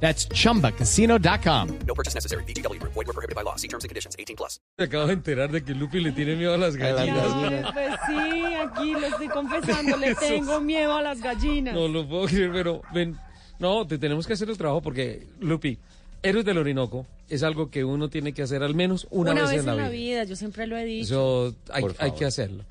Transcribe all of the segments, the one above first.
That's chumbacasino.com. No purchase necessary. BGW. Void were prohibited by law. See terms and conditions. 18 plus. Me acabo de enterar de que Lupi le tiene miedo a las gallinas. Ay, pues sí, aquí lo estoy confesando, le tengo miedo a las gallinas. No lo puedo creer, pero ven. No, te tenemos que hacer el trabajo porque, Lupi, Héroes del Orinoco es algo que uno tiene que hacer al menos una, Una vez, en la vida. yo siempre lo he dicho. Eso hay, hay que hacerlo.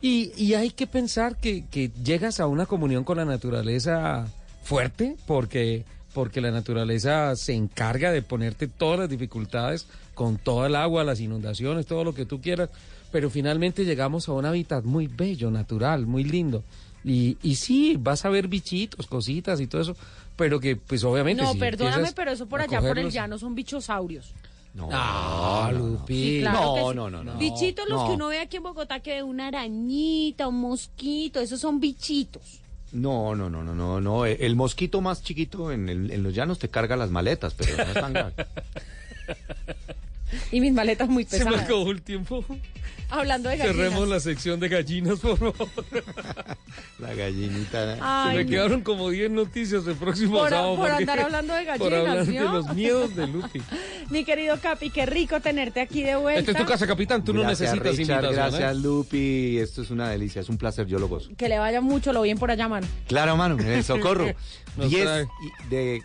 Y, y hay que pensar que, que llegas a una comunión con la naturaleza fuerte porque, porque la naturaleza se encarga de ponerte todas las dificultades con toda el agua, las inundaciones, todo lo que tú quieras. Pero finalmente llegamos a un hábitat muy bello, natural, muy lindo. Y, y sí, vas a ver bichitos, cositas y todo eso, pero que pues obviamente... no, si perdóname, pero eso por allá por el llano son bichosaurios. No, Lupi. Sí, claro No, que sí. no, no, no. Bichitos los No. que uno ve aquí en Bogotá que ve una arañita, un mosquito, esos son bichitos. No, no, no, no, no, no. El mosquito más chiquito en, el- en los llanos te carga las maletas, pero no es tan grave. Y mis maletas muy Se me pesadas. acabó el tiempo. Hablando de gallinas. Cerremos la sección de gallinas, por favor. La gallinita. Ay, Se me no. quedaron como 10 noticias el próximo Por- sábado. por andar hablando de Por gallinas, hablar de los miedos de Lupi. Mi querido Capi, qué rico tenerte aquí de vuelta. Esta es tu casa, capitán. Tú no gracias, necesitas Richard, invitación. Gracias, ¿eh? Lupi. Esto es una delicia, es un placer, yo lo gozo. Que le vaya mucho lo bien por allá, mano. Claro, mano, en el Socorro. Nos 10 trae. y- de,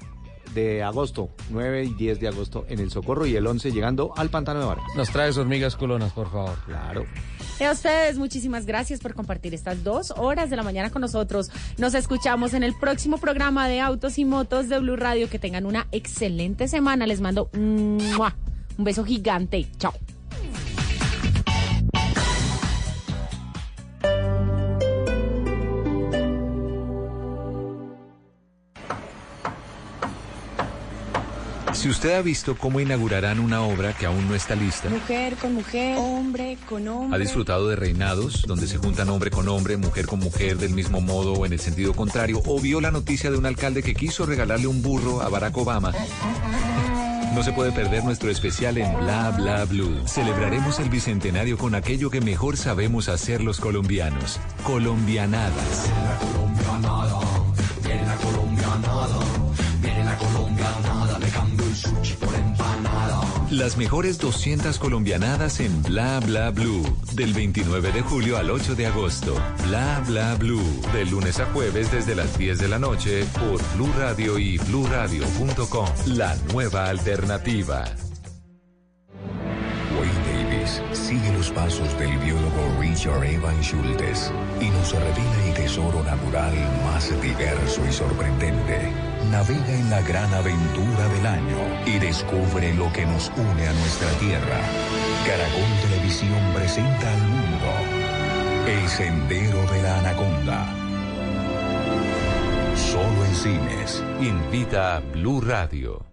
de agosto, 9 y 10 de agosto en el Socorro y el 11 llegando al Pantano de Vargas. Nos traes hormigas culonas, por favor. Claro. Y a ustedes, muchísimas gracias por compartir estas dos horas de la mañana con nosotros. Nos escuchamos en el próximo programa de Autos y Motos de Blue Radio. Que tengan una excelente semana. Les mando un beso gigante. Chao. Si usted ha visto cómo inaugurarán una obra que aún no está lista, Mujer con mujer, hombre con hombre. ha disfrutado de reinados donde se juntan hombre con hombre, mujer con mujer del mismo modo o en el sentido contrario, o vio la noticia de un alcalde que quiso regalarle un burro a Barack Obama. No se puede perder nuestro especial en Bla Bla Blue. Celebraremos el bicentenario con aquello que mejor sabemos hacer los colombianos. Colombianadas. Las mejores 200 colombianadas en Bla Bla Blue. Del 29 de julio al 8 de agosto. Bla Bla Blue. De lunes a jueves desde las 10 de la noche por Blue Radio y bluradio.com. La nueva alternativa. Wayne Davis sigue los pasos del biólogo Richard Evan Schultes y nos revela el tesoro natural más diverso y sorprendente. Navega en la gran aventura del año y descubre lo que nos une a nuestra tierra. Caracol Televisión presenta al mundo El Sendero de la Anaconda. Solo en cines. Invita a Blue Radio.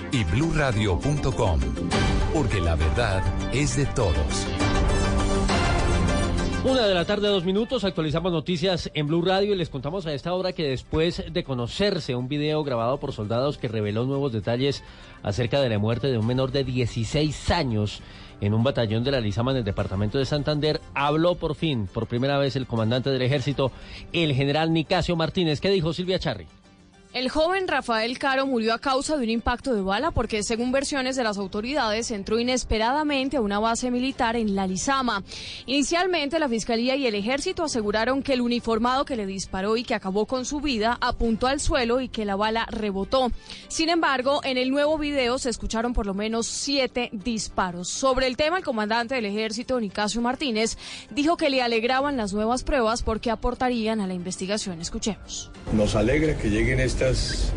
y bluradio.com. Porque la verdad es de todos. Una de la tarde, dos minutos, actualizamos noticias en Blue Radio y les contamos a esta hora que después de conocerse un video grabado por soldados que reveló nuevos detalles acerca de la muerte de un menor de 16 años en un batallón de la Lizama en el departamento de Santander, habló por fin, por primera vez, el comandante del ejército, el general Nicasio Martínez. ¿Qué dijo Silvia Charri? El joven Rafael Caro murió a causa de un impacto de bala porque, según versiones de las autoridades, entró inesperadamente a una base militar en La Lizama. Inicialmente, la Fiscalía y el Ejército aseguraron que el uniformado que le disparó y que acabó con su vida apuntó al suelo y que la bala rebotó. Sin embargo, en el nuevo video se escucharon por lo menos siete disparos. Sobre el tema, el comandante del Ejército, Nicasio Martínez, dijo que le alegraban las nuevas pruebas porque aportarían a la investigación. Escuchemos. Nos alegra que lleguen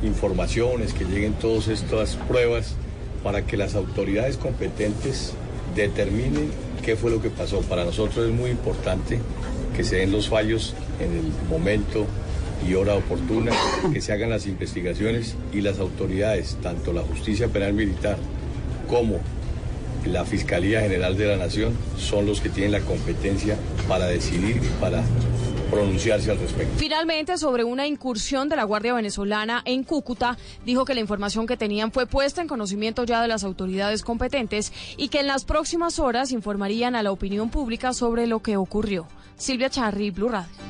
informaciones, que lleguen todas estas pruebas para que las autoridades competentes determinen qué fue lo que pasó. Para nosotros es muy importante que se den los fallos en el momento y hora oportuna, que se hagan las investigaciones y las autoridades, tanto la justicia penal militar como la Fiscalía General de la Nación, son los que tienen la competencia para decidir y para pronunciarse al respecto. Finalmente, sobre una incursión de la Guardia Venezolana en Cúcuta, dijo que la información que tenían fue puesta en conocimiento ya de las autoridades competentes y que en las próximas horas informarían a la opinión pública sobre lo que ocurrió. Silvia Charri, Blue Radio.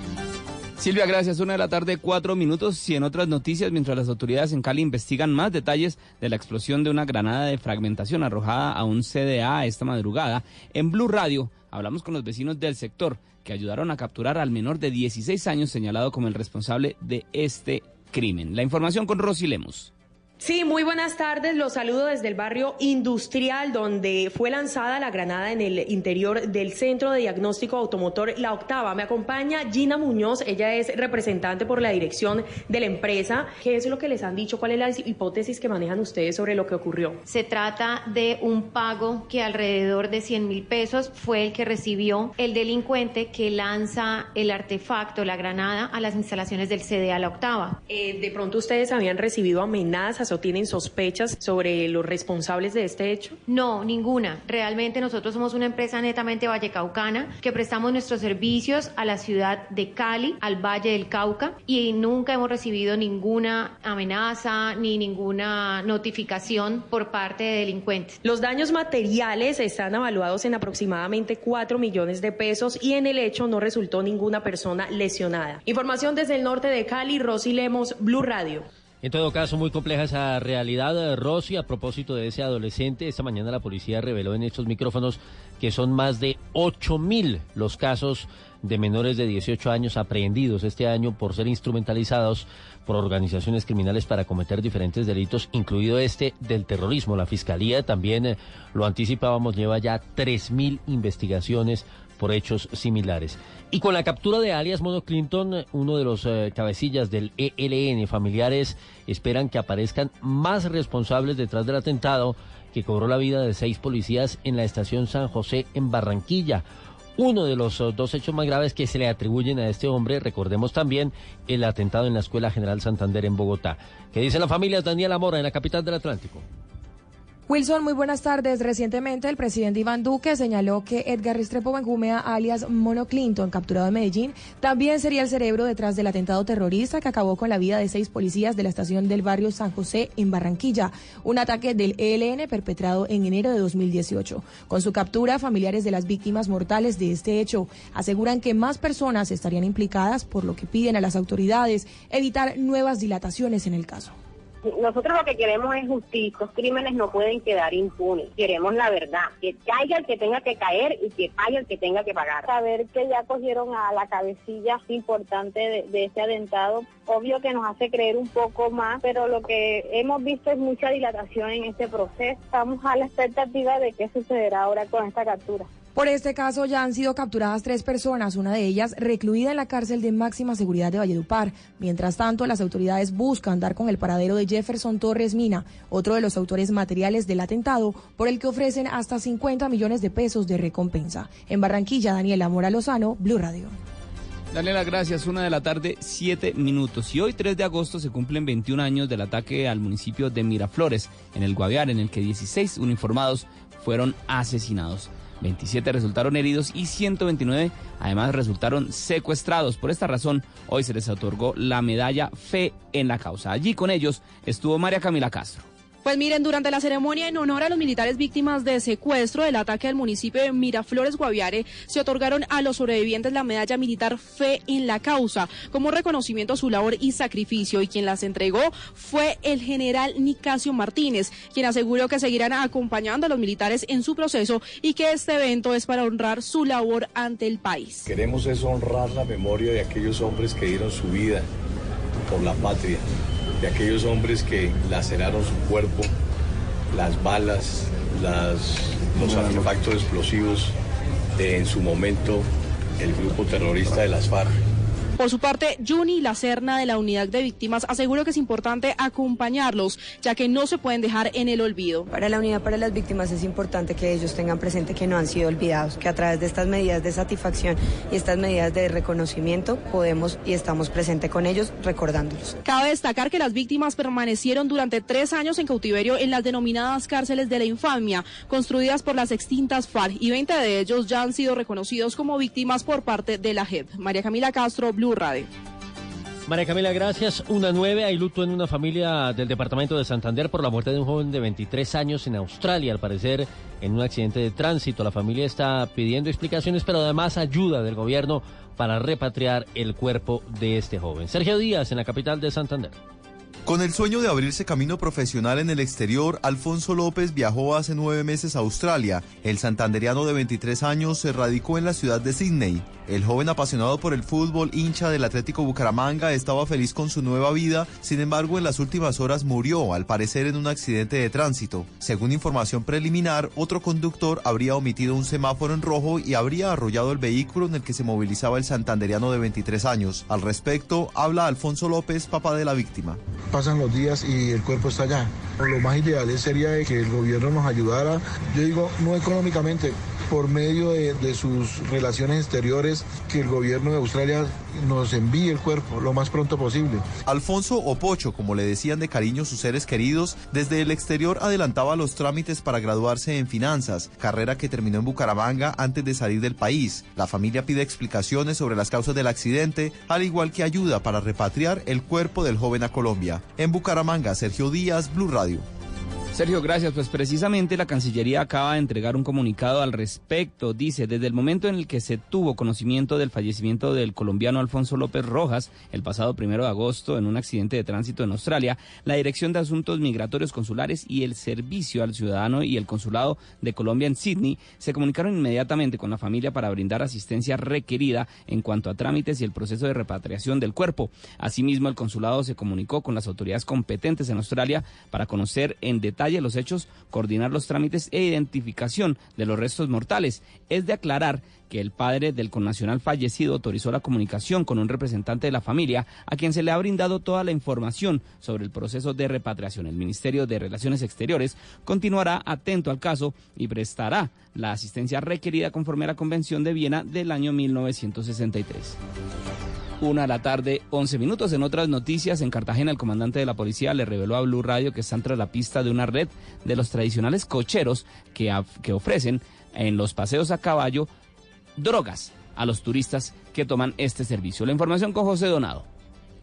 Silvia, gracias. Una de la tarde, cuatro minutos. Y en otras noticias, mientras las autoridades en Cali investigan más detalles de la explosión de una granada de fragmentación arrojada a un CDA esta madrugada, en Blue Radio hablamos con los vecinos del sector que ayudaron a capturar al menor de 16 años señalado como el responsable de este crimen. La información con Rosy Lemos. Sí, muy buenas tardes. Los saludo desde el barrio industrial donde fue lanzada la granada en el interior del Centro de Diagnóstico Automotor La Octava. Me acompaña Gina Muñoz, ella es representante por la dirección de la empresa. ¿Qué es lo que les han dicho? ¿Cuál es la hipótesis que manejan ustedes sobre lo que ocurrió? Se trata de un pago que alrededor de 100 mil pesos fue el que recibió el delincuente que lanza el artefacto, la granada, a las instalaciones del CDA La Octava. Eh, de pronto ustedes habían recibido amenazas o tienen sospechas sobre los responsables de este hecho? No, ninguna. Realmente nosotros somos una empresa netamente vallecaucana que prestamos nuestros servicios a la ciudad de Cali, al Valle del Cauca y nunca hemos recibido ninguna amenaza ni ninguna notificación por parte de delincuentes. Los daños materiales están evaluados en aproximadamente 4 millones de pesos y en el hecho no resultó ninguna persona lesionada. Información desde el norte de Cali, Rosy Lemos, Blue Radio. En todo caso, muy compleja esa realidad, Rosy. A propósito de ese adolescente, esta mañana la policía reveló en estos micrófonos que son más de 8 mil los casos de menores de 18 años aprehendidos este año por ser instrumentalizados por organizaciones criminales para cometer diferentes delitos, incluido este del terrorismo. La Fiscalía también, eh, lo anticipábamos, lleva ya 3.000 investigaciones por hechos similares. Y con la captura de alias Mono Clinton, uno de los eh, cabecillas del ELN, familiares esperan que aparezcan más responsables detrás del atentado que cobró la vida de seis policías en la estación San José en Barranquilla. Uno de los eh, dos hechos más graves que se le atribuyen a este hombre, recordemos también el atentado en la Escuela General Santander en Bogotá. ¿Qué dice la familia Daniela Mora en la capital del Atlántico? Wilson, muy buenas tardes. Recientemente el presidente Iván Duque señaló que Edgar Restrepo Benjumea, alias Mono Clinton, capturado en Medellín, también sería el cerebro detrás del atentado terrorista que acabó con la vida de seis policías de la estación del barrio San José en Barranquilla, un ataque del ELN perpetrado en enero de 2018. Con su captura, familiares de las víctimas mortales de este hecho aseguran que más personas estarían implicadas, por lo que piden a las autoridades evitar nuevas dilataciones en el caso. Nosotros lo que queremos es justicia. Los crímenes no pueden quedar impunes. Queremos la verdad. Que caiga el que tenga que caer y que pague el que tenga que pagar. Saber que ya cogieron a la cabecilla importante de, de este atentado, obvio que nos hace creer un poco más, pero lo que hemos visto es mucha dilatación en este proceso. Estamos a la expectativa de qué sucederá ahora con esta captura. Por este caso ya han sido capturadas tres personas, una de ellas recluida en la cárcel de máxima seguridad de Valledupar. Mientras tanto, las autoridades buscan dar con el paradero de Jefferson Torres Mina, otro de los autores materiales del atentado, por el que ofrecen hasta 50 millones de pesos de recompensa. En Barranquilla, Daniela Mora Lozano, Blue Radio. Daniela, gracias. Una de la tarde, siete minutos. Y hoy, 3 de agosto, se cumplen 21 años del ataque al municipio de Miraflores, en el Guaviare, en el que 16 uniformados fueron asesinados. 27 resultaron heridos y 129 además resultaron secuestrados. Por esta razón, hoy se les otorgó la medalla Fe en la causa. Allí con ellos estuvo María Camila Castro. Pues miren, durante la ceremonia en honor a los militares víctimas de secuestro del ataque al municipio de Miraflores, Guaviare, se otorgaron a los sobrevivientes la medalla militar Fe en la Causa, como reconocimiento a su labor y sacrificio. Y quien las entregó fue el general Nicasio Martínez, quien aseguró que seguirán acompañando a los militares en su proceso y que este evento es para honrar su labor ante el país. Queremos es honrar la memoria de aquellos hombres que dieron su vida por la patria, de aquellos hombres que laceraron su cuerpo, las balas, las, los artefactos explosivos de en su momento el grupo terrorista de las FARC. Por su parte, Juni Lacerna de la Unidad de Víctimas aseguró que es importante acompañarlos, ya que no se pueden dejar en el olvido. Para la Unidad para las Víctimas es importante que ellos tengan presente que no han sido olvidados, que a través de estas medidas de satisfacción y estas medidas de reconocimiento podemos y estamos presentes con ellos recordándolos. Cabe destacar que las víctimas permanecieron durante tres años en cautiverio en las denominadas cárceles de la infamia, construidas por las extintas FARC, y 20 de ellos ya han sido reconocidos como víctimas por parte de la JEP. María Camila Castro, Blue Radio. María Camila, gracias. Una nueve, hay luto en una familia del departamento de Santander por la muerte de un joven de 23 años en Australia, al parecer en un accidente de tránsito. La familia está pidiendo explicaciones, pero además ayuda del gobierno para repatriar el cuerpo de este joven. Sergio Díaz, en la capital de Santander. Con el sueño de abrirse camino profesional en el exterior, Alfonso López viajó hace nueve meses a Australia. El santanderiano de 23 años se radicó en la ciudad de Sydney. El joven apasionado por el fútbol, hincha del Atlético Bucaramanga, estaba feliz con su nueva vida, sin embargo en las últimas horas murió, al parecer en un accidente de tránsito. Según información preliminar, otro conductor habría omitido un semáforo en rojo y habría arrollado el vehículo en el que se movilizaba el santanderiano de 23 años. Al respecto, habla Alfonso López, papá de la víctima. Pasan los días y el cuerpo está allá. Lo más ideal sería que el gobierno nos ayudara, yo digo, no económicamente, por medio de, sus relaciones exteriores, que el gobierno de Australia nos envíe el cuerpo lo más pronto posible. Alfonso Opocho, como le decían de cariño sus seres queridos, desde el exterior adelantaba los trámites para graduarse en finanzas, carrera que terminó en Bucaramanga antes de salir del país. La familia pide explicaciones sobre las causas del accidente, al igual que ayuda para repatriar el cuerpo del joven a Colombia. En Bucaramanga, Sergio Díaz, Blue Radio. Sergio, gracias. Pues precisamente la Cancillería acaba de entregar un comunicado al respecto. Dice, desde el momento en el que se tuvo conocimiento del fallecimiento del colombiano Alfonso López Rojas el pasado primero de agosto en un accidente de tránsito en Australia, la Dirección de Asuntos Migratorios Consulares y el Servicio al Ciudadano y el Consulado de Colombia en Sydney se comunicaron inmediatamente con la familia para brindar asistencia requerida en cuanto a trámites y el proceso de repatriación del cuerpo. Asimismo, el consulado se comunicó con las autoridades competentes en Australia para conocer en detalle los hechos, coordinar los trámites e identificación de los restos mortales. Es de aclarar que el padre del connacional fallecido autorizó la comunicación con un representante de la familia a quien se le ha brindado toda la información sobre el proceso de repatriación. El Ministerio de Relaciones Exteriores continuará atento al caso y prestará la asistencia requerida conforme a la Convención de Viena del año 1963. Una a la tarde, 11 minutos. En otras noticias, en Cartagena, el comandante de la policía le reveló a Blue Radio que están tras la pista de una red de los tradicionales cocheros que, que ofrecen en los paseos a caballo drogas a los turistas que toman este servicio. La información con José Donado.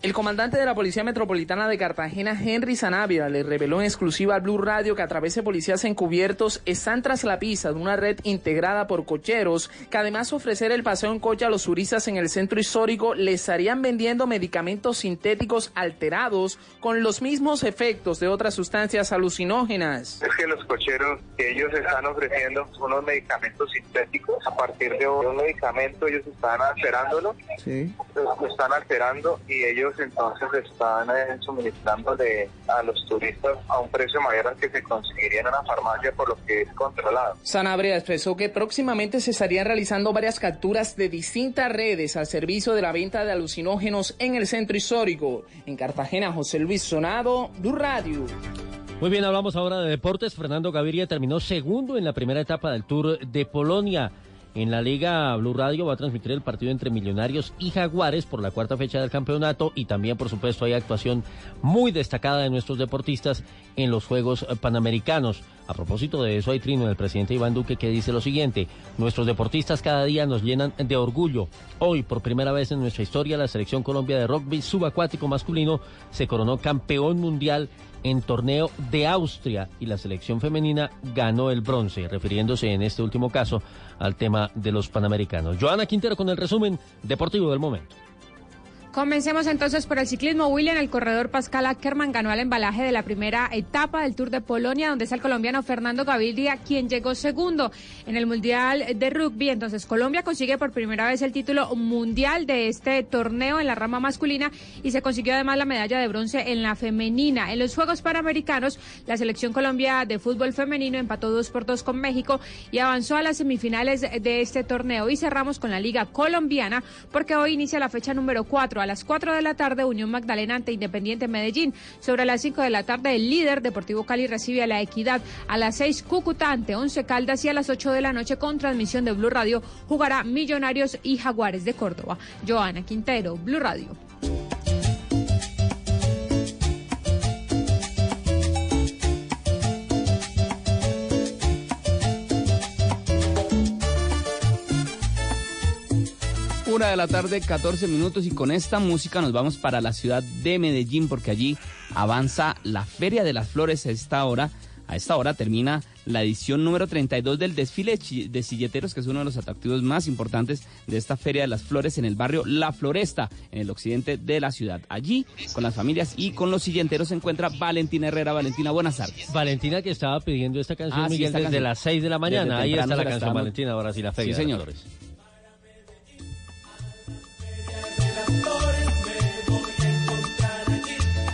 El comandante de la Policía Metropolitana de Cartagena, Henry Sanabria, le reveló en exclusiva al Blue Radio que a través de policías encubiertos están tras la pista de una red integrada por cocheros que además de ofrecer el paseo en coche a los turistas en el centro histórico les estarían vendiendo medicamentos sintéticos alterados con los mismos efectos de otras sustancias alucinógenas. Es que los cocheros, ellos están ofreciendo unos medicamentos sintéticos a partir de un medicamento ellos están alterándolo, sí. lo están alterando y ellos entonces están eh, suministrándole a los turistas a un precio mayor al que se conseguiría en una farmacia por lo que es controlado. Sanabria expresó que próximamente se estarían realizando varias capturas de distintas redes al servicio de la venta de alucinógenos en el centro histórico. En Cartagena, José Luis Sonado, Blue Radio. Muy bien, hablamos ahora de deportes. Fernando Gaviria terminó segundo en la primera etapa del Tour de Polonia. En la Liga Blue Radio va a transmitir el partido entre Millonarios y Jaguares por la cuarta fecha del campeonato y también, por supuesto, hay actuación muy destacada de nuestros deportistas en los Juegos Panamericanos. A propósito de eso, hay trino del presidente Iván Duque que dice lo siguiente, nuestros deportistas cada día nos llenan de orgullo. Hoy, por primera vez en nuestra historia, la selección Colombia de rugby subacuático masculino se coronó campeón mundial en torneo de Austria y la selección femenina ganó el bronce, refiriéndose en este último caso al tema de los Panamericanos. Joana Quintero con el resumen deportivo del momento. Comencemos entonces por el ciclismo. William, el corredor Pascal Ackermann ganó el embalaje de la primera etapa del Tour de Polonia, donde es el colombiano Fernando Gaviria quien llegó segundo en el Mundial de Rugby. Entonces, Colombia consigue por primera vez el título mundial de este torneo en la rama masculina y se consiguió además la medalla de bronce en la femenina. En los Juegos Panamericanos, la selección Colombia de fútbol femenino empató dos por dos con México y avanzó a las semifinales de este torneo. Y cerramos con la Liga Colombiana porque hoy inicia la fecha número cuatro a las 4 de la tarde, Unión Magdalena ante Independiente Medellín. Sobre las 5 de la tarde, el líder Deportivo Cali recibe a la Equidad. A las 6, Cúcuta ante Once Caldas y a las 8 de la noche, con transmisión de Blue Radio, jugará Millonarios y Jaguares de Córdoba. Joana Quintero, Blue Radio. Una de la tarde, 14 minutos y con esta música nos vamos para la ciudad de Medellín porque allí avanza la Feria de las Flores a esta hora. A esta hora termina la edición número 32 del desfile de silleteros, que es uno de los atractivos más importantes de esta Feria de las Flores en el barrio La Floresta, en el occidente de la ciudad. Allí, con las familias y con los silleteros, se encuentra Valentina Herrera. Valentina, buenas tardes. Valentina que estaba pidiendo esta canción, Ah, sí, Miguel, esta desde canción. las 6 de la mañana. Ahí está la canción, Valentina, ahora sí, la Feria Sí, de las señor. Flores.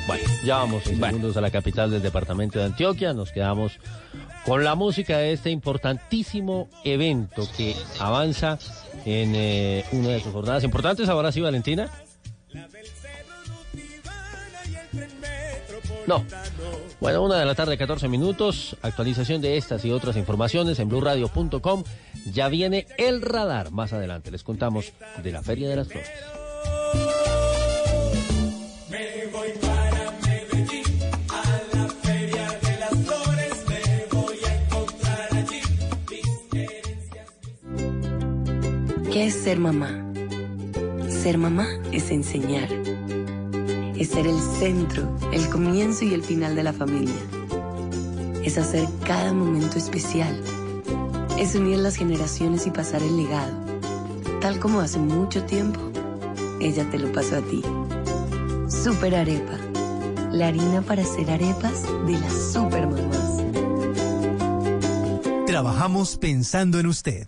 Bueno, ya vamos en segundos a la capital del departamento de Antioquia. Nos quedamos con la música de este importantísimo evento que avanza en eh, una de sus jornadas importantes. Ahora sí, Valentina. No. Bueno, una de la tarde, 14 minutos. Actualización de estas y otras informaciones en blurradio.com. Ya viene el radar. Más adelante les contamos de la Feria de las Flores. ¿Qué es ser mamá? Ser mamá es enseñar. Es ser el centro, el comienzo y el final de la familia. Es hacer cada momento especial. Es unir las generaciones y pasar el legado. Tal como hace mucho tiempo, ella te lo pasó a ti. Super Arepa. La harina para hacer arepas de las super mamás. Trabajamos pensando en usted.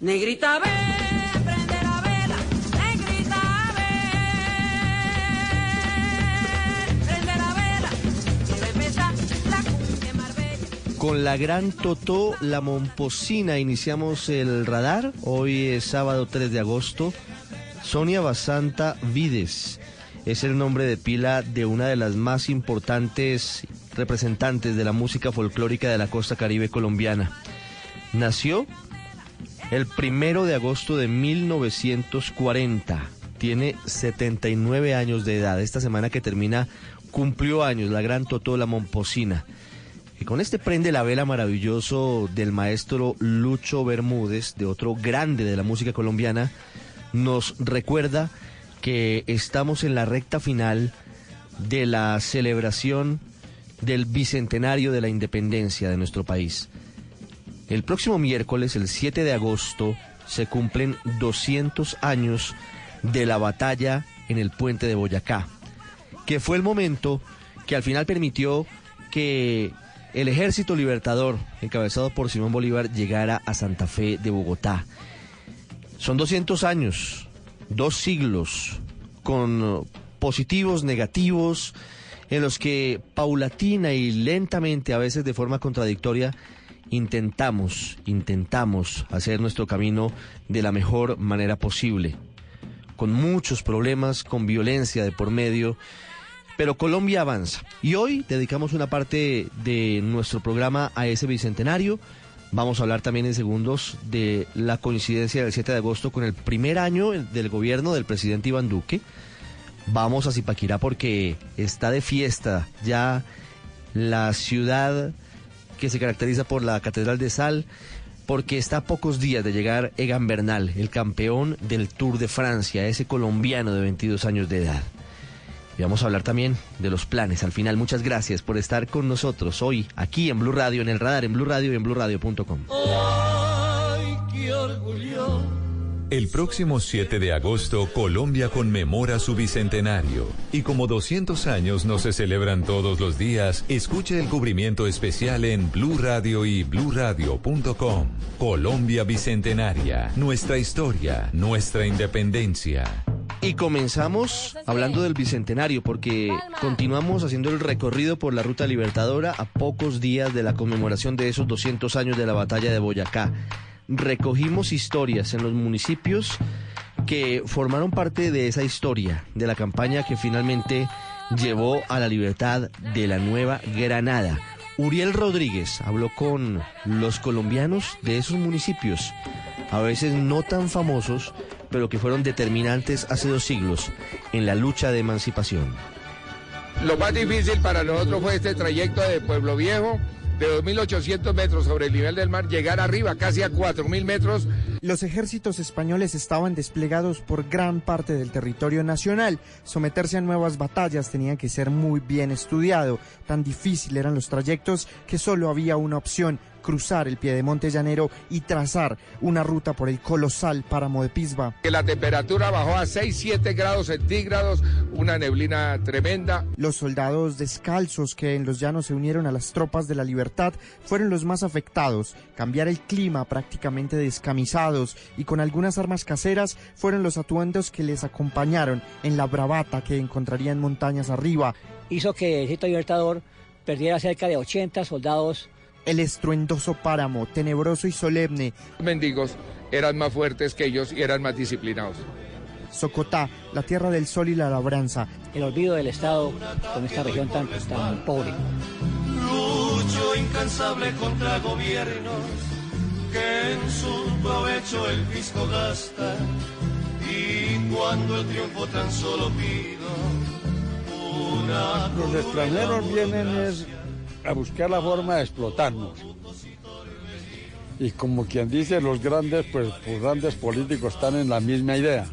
negrita ve prende la vela negrita ve prende la vela a empezar Marbella Con la gran Totó La Momposina iniciamos el radar. Hoy es sábado 3 de agosto. Sonia Basanta Vides es el nombre de pila de una de las más importantes representantes de la música folclórica de la costa caribe colombiana. Nació el primero de agosto de 1940. Tiene 79 años de edad. Esta semana que termina cumplió años la gran Totó La Momposina. Y con este prende la vela maravilloso del maestro Lucho Bermúdez, de otro grande de la música colombiana, nos recuerda que estamos en la recta final de la celebración del bicentenario de la independencia de nuestro país. El próximo miércoles, el 7 de agosto, se cumplen 200 años de la batalla en el puente de Boyacá, que fue el momento que al final permitió que el ejército libertador, encabezado por Simón Bolívar, llegara a Santa Fe de Bogotá. Son 200 años, dos siglos, con positivos, negativos, en los que paulatina y lentamente, a veces de forma contradictoria, intentamos, intentamos hacer nuestro camino de la mejor manera posible, con muchos problemas, con violencia de por medio, pero Colombia avanza. Y hoy dedicamos una parte de nuestro programa a ese bicentenario. Vamos a hablar también en segundos de la coincidencia del 7 de agosto con el primer año del gobierno del presidente Iván Duque. Vamos a Zipaquirá porque está de fiesta ya la ciudad que se caracteriza por la Catedral de Sal, porque está a pocos días de llegar Egan Bernal, el campeón del Tour de Francia, ese colombiano de 22 años de edad. Y vamos a hablar también de los planes. Al final, muchas gracias por estar con nosotros hoy, aquí en Blue Radio, en el radar, en Blue Radio y en BlueRadio.com. ¡Ay, qué orgullo! El próximo 7 de agosto, Colombia conmemora su bicentenario. Y como 200 años no se celebran todos los días, escuche el cubrimiento especial en Blue Radio y BlueRadio.com. Colombia Bicentenaria. Nuestra historia, nuestra independencia. Y comenzamos hablando del Bicentenario, porque continuamos haciendo el recorrido por la Ruta Libertadora a pocos días de la conmemoración de esos 200 años de la batalla de Boyacá. Recogimos historias en los municipios que formaron parte de esa historia, de la campaña que finalmente llevó a la libertad de la Nueva Granada. Uriel Rodríguez habló con los colombianos de esos municipios, a veces no tan famosos, pero que fueron determinantes hace dos siglos en la lucha de emancipación. Lo más difícil para nosotros fue este trayecto de Pueblo Viejo, de 2.800 metros sobre el nivel del mar, llegar arriba casi a 4.000 metros. Los ejércitos españoles estaban desplegados por gran parte del territorio nacional. Someterse a nuevas batallas tenía que ser muy bien estudiado. Tan difícil eran los trayectos que solo había una opción, cruzar el Piedemonte Llanero y trazar una ruta por el colosal páramo de Pisba. Que la temperatura bajó a 6-7 grados centígrados, una neblina tremenda. Los soldados descalzos que en los llanos se unieron a las tropas de la libertad fueron los más afectados. Cambiar el clima prácticamente descamisados y con algunas armas caseras fueron los atuendos que les acompañaron en la bravata que encontrarían montañas arriba. Hizo que el ejército libertador perdiera cerca de 80 soldados el estruendoso páramo, tenebroso y solemne. Los mendigos eran más fuertes que ellos y eran más disciplinados. Socotá, la tierra del sol y la labranza. El olvido del Estado con esta región tan, tan pobre. Lucho incansable contra gobiernos que en su provecho el fisco gasta. Y cuando el triunfo tan solo pido una. Los extranjeros vienen es a buscar la forma de explotarnos. Y como quien dice, los grandes, pues los grandes políticos están en la misma idea.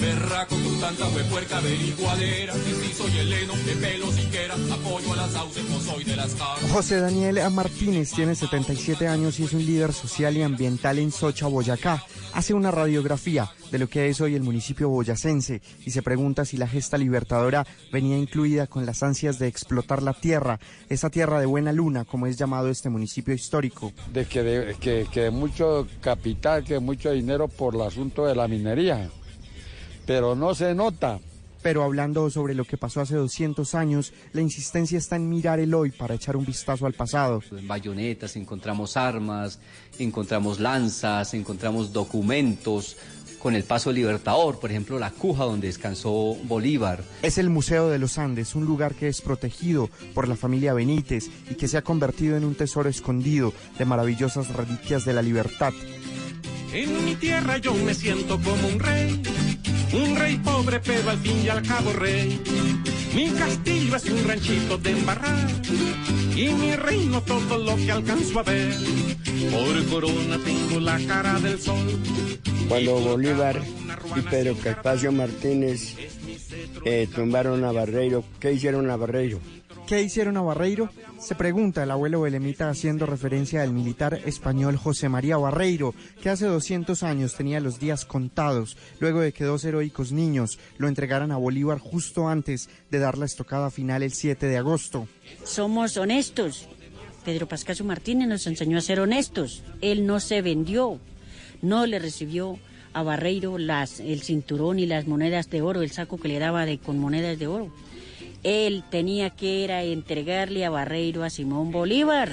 Berraco con tanta huepuerca averiguadera, que si soy heleno, de pelo siquiera, apoyo a las sauces, no soy de las caras. José Daniel Martínez tiene 77 años y es un líder social y ambiental en Socha, Boyacá. Hace una radiografía de lo que es hoy el municipio boyacense y se pregunta si la gesta libertadora venía incluida con las ansias de explotar la tierra, esa tierra de buena luna, como es llamado este municipio histórico. De que, de, que, que mucho capital, que mucho dinero por el asunto de la minería, pero no se nota. Pero hablando sobre lo que pasó hace 200 años, la insistencia está en mirar el hoy para echar un vistazo al pasado. En bayonetas encontramos armas, encontramos lanzas, encontramos documentos con el paso libertador, por ejemplo, la cuja donde descansó Bolívar. Es el Museo de los Andes, un lugar que es protegido por la familia Benítez y que se ha convertido en un tesoro escondido de maravillosas reliquias de la libertad. En mi tierra yo me siento como un rey, un rey pobre pero al fin y al cabo rey. Mi castillo es un ranchito de embarrar y mi reino todo lo que alcanzo a ver. Por corona tengo la cara del sol. Cuando Bolívar y Pedro Carpaccio Martínez eh, tumbaron a Barreiro. ¿Qué hicieron a Barreiro? ¿Qué hicieron a Barreiro? Se pregunta el abuelo Belemita haciendo referencia al militar español José María Barreiro, que hace 200 años tenía los días contados, luego de que dos heroicos niños lo entregaran a Bolívar justo antes de dar la estocada final el 7 de agosto. Somos honestos. Pedro Pascasio Martínez nos enseñó a ser honestos. Él no se vendió, no le recibió a Barreiro el cinturón y las monedas de oro, el saco que le daba con monedas de oro. Él tenía que era entregarle a Barreiro a Simón Bolívar.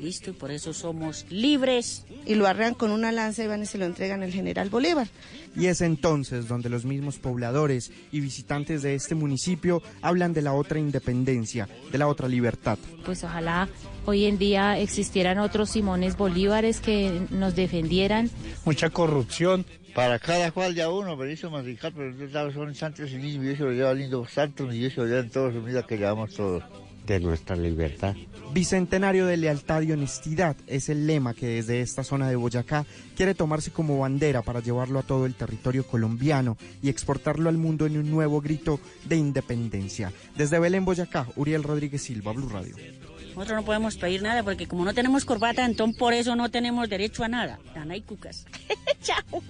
Listo, y por eso somos libres. Y lo arrean con una lanza y van y se lo entregan al general Bolívar. Y es entonces donde los mismos pobladores y visitantes de este municipio hablan de la otra independencia, de la otra libertad. Pues ojalá hoy en día existieran otros Simones Bolívares que nos defendieran. Mucha corrupción, para cada cual ya uno, pero eso más rica, pero son santos y niños, y eso lo lleva lindo santos, y eso lo llevan todos, vida que llevamos todos. De nuestra libertad. Bicentenario de lealtad y honestidad es el lema que desde esta zona de Boyacá quiere tomarse como bandera para llevarlo a todo el territorio colombiano y exportarlo al mundo en un nuevo grito de independencia. Desde Belén, Boyacá, Uriel Rodríguez Silva, Blue Radio. Nosotros no podemos pedir nada porque como no tenemos corbata, entonces por eso no tenemos derecho a nada. hay cucas. Chao.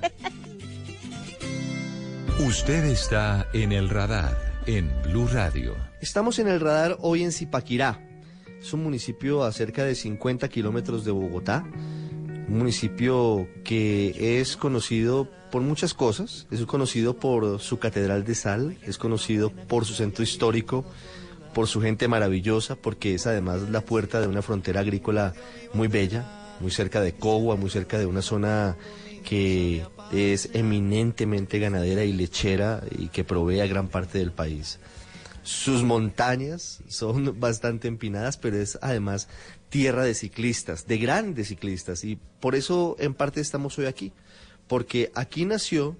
Usted está en el radar en Blue Radio. Estamos en el radar hoy en Zipaquirá. Es un municipio a cerca de 50 kilómetros de Bogotá. Un municipio que es conocido por muchas cosas. Es conocido por su catedral de sal, es conocido por su centro histórico, por su gente maravillosa, porque es además la puerta de una frontera agrícola muy bella, muy cerca de Cogua, muy cerca de una zona que es eminentemente ganadera y lechera y que provee a gran parte del país. Sus montañas son bastante empinadas, pero es además tierra de ciclistas, de grandes ciclistas, y por eso en parte estamos hoy aquí, porque aquí nació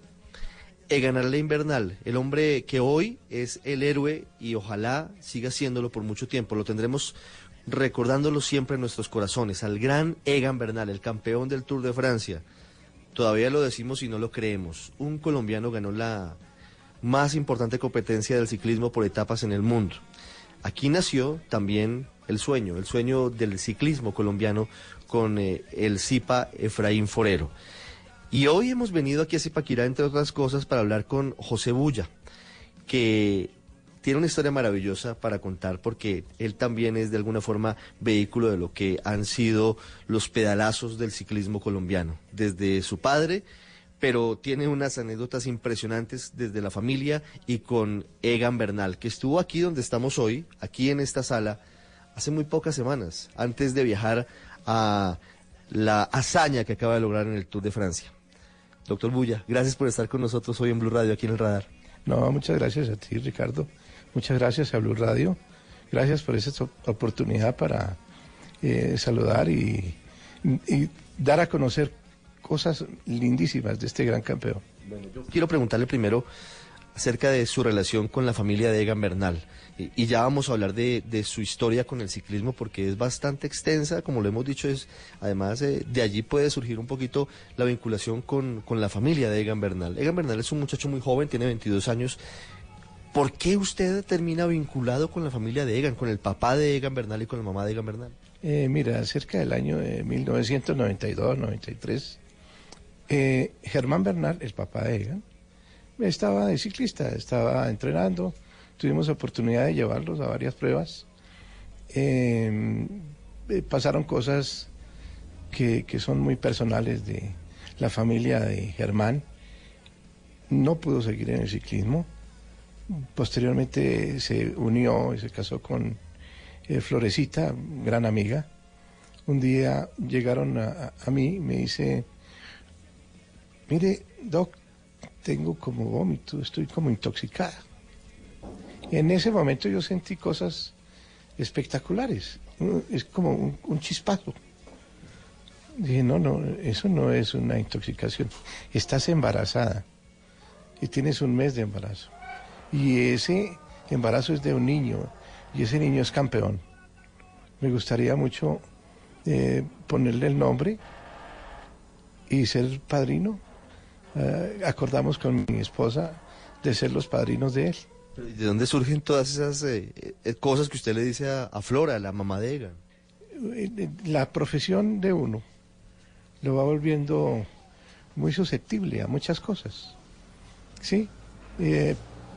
Egan Invernal, el hombre que hoy es el héroe y ojalá siga siéndolo por mucho tiempo. Lo tendremos recordándolo siempre en nuestros corazones, al gran Egan Bernal, el campeón del Tour de Francia. Todavía lo decimos y no lo creemos. Un colombiano ganó la más importante competencia del ciclismo por etapas en el mundo. Aquí nació también el sueño, el sueño del ciclismo colombiano con eh, el CIPA Efraín Forero. Y hoy hemos venido aquí a Zipaquirá, entre otras cosas, para hablar con José Bulla, que tiene una historia maravillosa para contar porque él también es de alguna forma vehículo de lo que han sido los pedalazos del ciclismo colombiano, desde su padre, pero tiene unas anécdotas impresionantes desde la familia y con Egan Bernal, que estuvo aquí donde estamos hoy, aquí en esta sala, hace muy pocas semanas, antes de viajar a la hazaña que acaba de lograr en el Tour de Francia. Doctor Bulla, gracias por estar con nosotros hoy en Blue Radio, aquí en el radar. No, muchas gracias a ti, Ricardo. Muchas gracias a Blue Radio. Gracias por esta oportunidad para eh, saludar y, dar a conocer cosas lindísimas de este gran campeón. Bueno, yo quiero preguntarle primero acerca de su relación con la familia de Egan Bernal. Y, ya vamos a hablar de, su historia con el ciclismo porque es bastante extensa, como lo hemos dicho, es además eh, de allí puede surgir un poquito la vinculación con, con, la familia de Egan Bernal. Egan Bernal es un muchacho muy joven, tiene 22 años. ¿Por qué usted termina vinculado con la familia de Egan, con el papá de Egan Bernal y con la mamá de Egan Bernal? Eh, mira, cerca del año de 1992-93, eh, Germán Bernal, el papá de Egan, estaba de ciclista, estaba entrenando, tuvimos oportunidad de llevarlos a varias pruebas. Em, eh, pasaron cosas que, son muy personales de la familia de Germán. No pudo seguir en el ciclismo. Posteriormente se unió y se casó con eh, Florecita, gran amiga. Un día llegaron a, a mí, me dice, mire, Doc, tengo como vómito, estoy como intoxicada. En ese momento yo sentí cosas espectaculares, es como un, un chispazo. Dije, no, no, eso no es una intoxicación. Estás embarazada y tienes un mes de embarazo. Y ese embarazo es de un niño y ese niño es campeón. Me gustaría mucho eh, ponerle el nombre y ser padrino eh, acordamos con mi esposa de ser los padrinos de él. ¿Y de dónde surgen todas esas eh, cosas que usted le dice a, a Flora, la mamá de Egan? La profesión de uno lo va volviendo muy susceptible a muchas cosas. ¿Sí?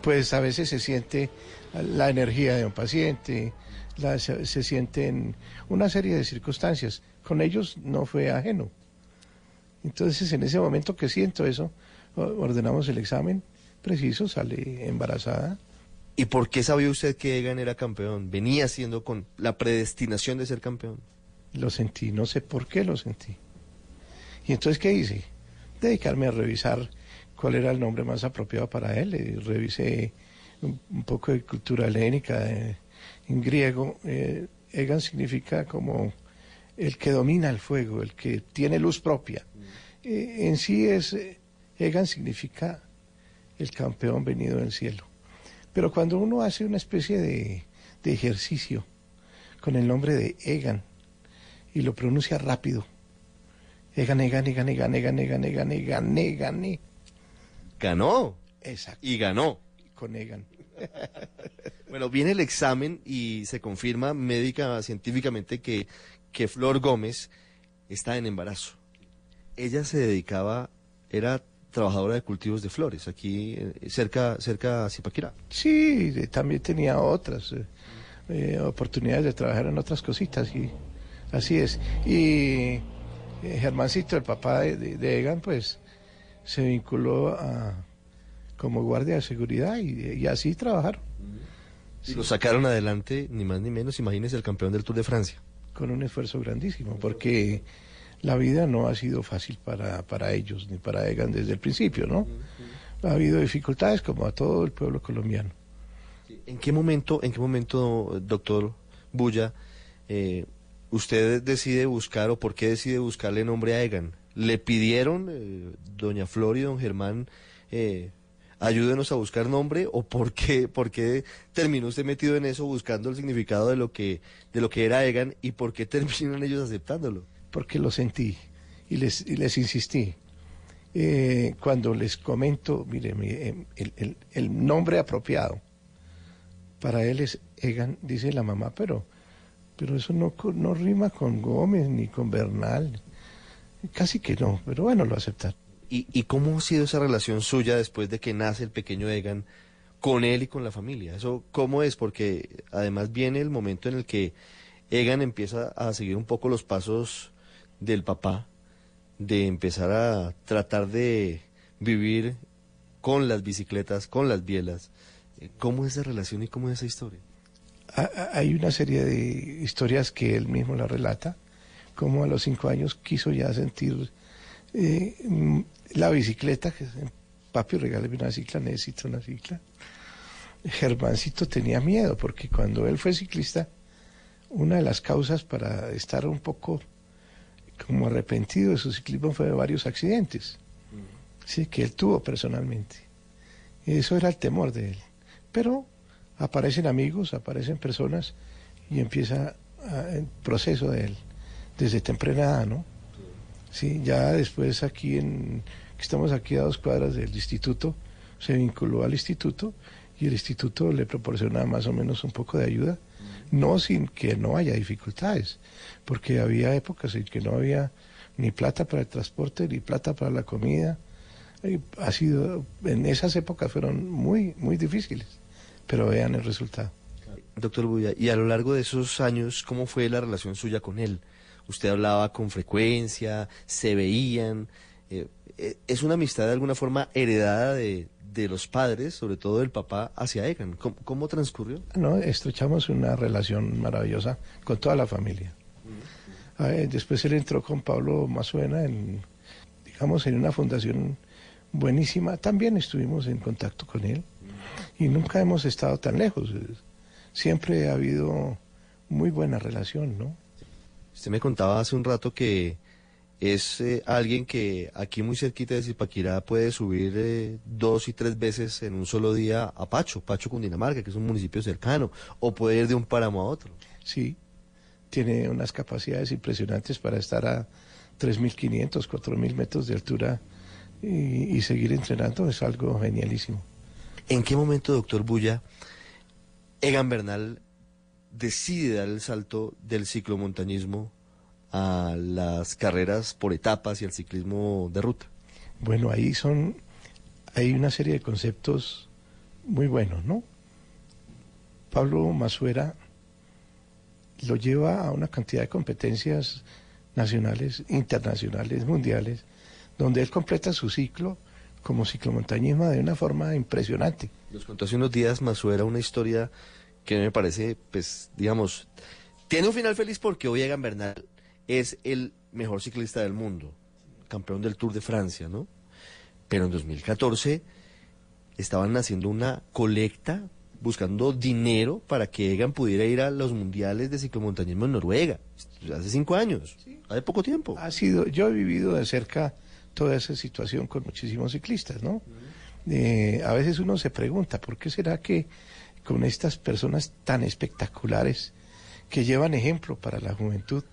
Pues a veces se siente la energía de un paciente, la- se, se sienten una serie de circunstancias. Con ellos no fue ajeno. Entonces, en ese momento que siento eso, ordenamos el examen preciso, sale embarazada. ¿Y por qué sabía usted que Egan era campeón? Venía siendo con la predestinación de ser campeón. Lo sentí, no sé por qué lo sentí. Y entonces, ¿qué hice? Dedicarme a revisar cuál era el nombre más apropiado para él. Revisé un, poco de cultura helénica eh, en griego. Eh, Egan significa como el que domina el fuego, el que tiene luz propia. Eh, en sí es, eh, Egan significa el campeón venido del cielo. Pero cuando uno hace una especie de, de ejercicio con el nombre de Egan y lo pronuncia rápido, Egan, Egan, Egan, Egan, Egan, Egan, Egan, Egan, Egan, Egan, Ganó. Exacto. Y ganó. con Egan. Bueno, viene el examen y se confirma médica, científicamente que, que Flor Gómez está en embarazo. Ella se dedicaba, era trabajadora de cultivos de flores, aquí eh, cerca, cerca a Zipaquirá. Sí, de- también tenía otras eh, eh, oportunidades de trabajar en otras cositas y así es. Y eh, Germancito, el papá de, de- de Egan, pues se vinculó a, como guardia de seguridad y, y así trabajaron. Y lo sacaron adelante, ni más ni menos, imagínese el campeón del Tour de Francia. con un esfuerzo grandísimo, porque la vida no ha sido fácil para, para ellos ni para Egan desde el principio, ¿no? Ha habido dificultades como a todo el pueblo colombiano. ¿En qué momento, en qué momento, doctor Bulla, eh, usted decide buscar o por qué decide buscarle nombre a Egan? ¿Le pidieron, eh, doña Flor y don Germán, eh, ayúdenos a buscar nombre o por qué, por qué terminó usted metido en eso buscando el significado de lo que, de lo que era Egan y por qué terminan ellos aceptándolo? porque lo sentí y les, y les insistí. Eh, cuando les comento, mire, mi- el, el- nombre apropiado para él es Egan, dice la mamá, pero, pero eso no, no rima con Gómez ni con Bernal. Casi que no, pero bueno, lo aceptaron. ¿Y, ¿Y cómo ha sido esa relación suya después de que nace el pequeño Egan con él y con la familia? ¿Eso cómo es? Porque además viene el momento en el que Egan empieza a seguir un poco los pasos del papá, de empezar a tratar de vivir con las bicicletas, con las bielas. ¿Cómo es esa relación y cómo es esa historia? Ha- ha- Hay una serie de historias que él mismo la relata, como a los cinco años quiso ya sentir eh, mm, la bicicleta, que papi, regáleme una cicla, necesito una cicla. Germancito tenía miedo, porque cuando él fue ciclista, una de las causas para estar un poco como arrepentido de su ciclismo fue de varios accidentes, sí, que él tuvo personalmente. Y eso era el temor de él. Pero aparecen amigos, aparecen personas y empieza el proceso de él desde temprana ¿no? Sí, ya después aquí en, estamos aquí a dos cuadras del instituto, se vinculó al instituto y el instituto le proporciona más o menos un poco de ayuda, no sin que no haya dificultades, porque había épocas en que no había ni plata para el transporte, ni plata para la comida. Y ha sido, en esas épocas fueron muy, muy difíciles, pero vean el resultado. Doctor Bulla, y a lo largo de esos años, ¿cómo fue la relación suya con él? Usted hablaba con frecuencia, se veían. eh, eh, ¿Es una amistad de alguna forma heredada de, de los padres, sobre todo del papá, hacia Egan? ¿Cómo, cómo transcurrió? ¿no? Estrechamos una relación maravillosa con toda la familia. Ah, eh, después él entró con Pablo Mazuena en, digamos, en una fundación buenísima. También estuvimos en contacto con él y nunca hemos estado tan lejos. Siempre ha habido muy buena relación, ¿no? Usted me contaba hace un rato que es eh, alguien que aquí muy cerquita de Zipaquirá puede subir eh, dos y tres veces en un solo día a Pacho, Pacho Cundinamarca, que es un municipio cercano, o puede ir de un páramo a otro. Sí, tiene unas capacidades impresionantes para estar a 3.500, 4.000 metros de altura y, y seguir entrenando es algo genialísimo. ¿En qué momento, doctor Bulla, Egan Bernal decide dar el salto del ciclomontañismo a las carreras por etapas y al ciclismo de ruta? Bueno, ahí son, hay una serie de conceptos muy buenos, ¿no? Pablo Masuera lo lleva a una cantidad de competencias nacionales, internacionales, mundiales, donde él completa su ciclo como ciclomontañismo de una forma impresionante. Nos contó hace unos días Masuera una historia que me parece, pues, digamos, tiene un final feliz porque hoy Egan Bernal es el mejor ciclista del mundo, campeón del Tour de Francia, ¿no? Pero en 2014 estaban haciendo una colecta buscando dinero para que Egan pudiera ir a los mundiales de ciclomontañismo en Noruega. Hace cinco años, hace poco tiempo. Ha sido, yo he vivido de cerca toda esa situación con muchísimos ciclistas, ¿no? Eh, a veces uno se pregunta, ¿por qué será que con estas personas tan espectaculares que llevan ejemplo para la juventud,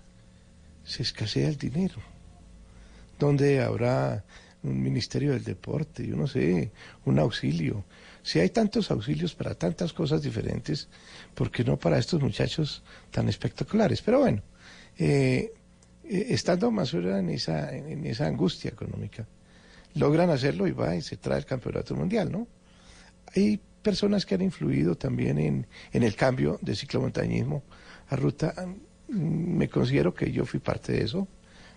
se escasea el dinero? ¿Dónde habrá un ministerio del deporte? Yo no sé, un auxilio. Si hay tantos auxilios para tantas cosas diferentes, ¿por qué no para estos muchachos tan espectaculares? Pero bueno, eh, eh, estando más en esa, en esa angustia económica, logran hacerlo y va y se trae el campeonato mundial, ¿no? Hay personas que han influido también en, en el cambio de ciclomontañismo a ruta. Mm, Me considero que yo fui parte de eso.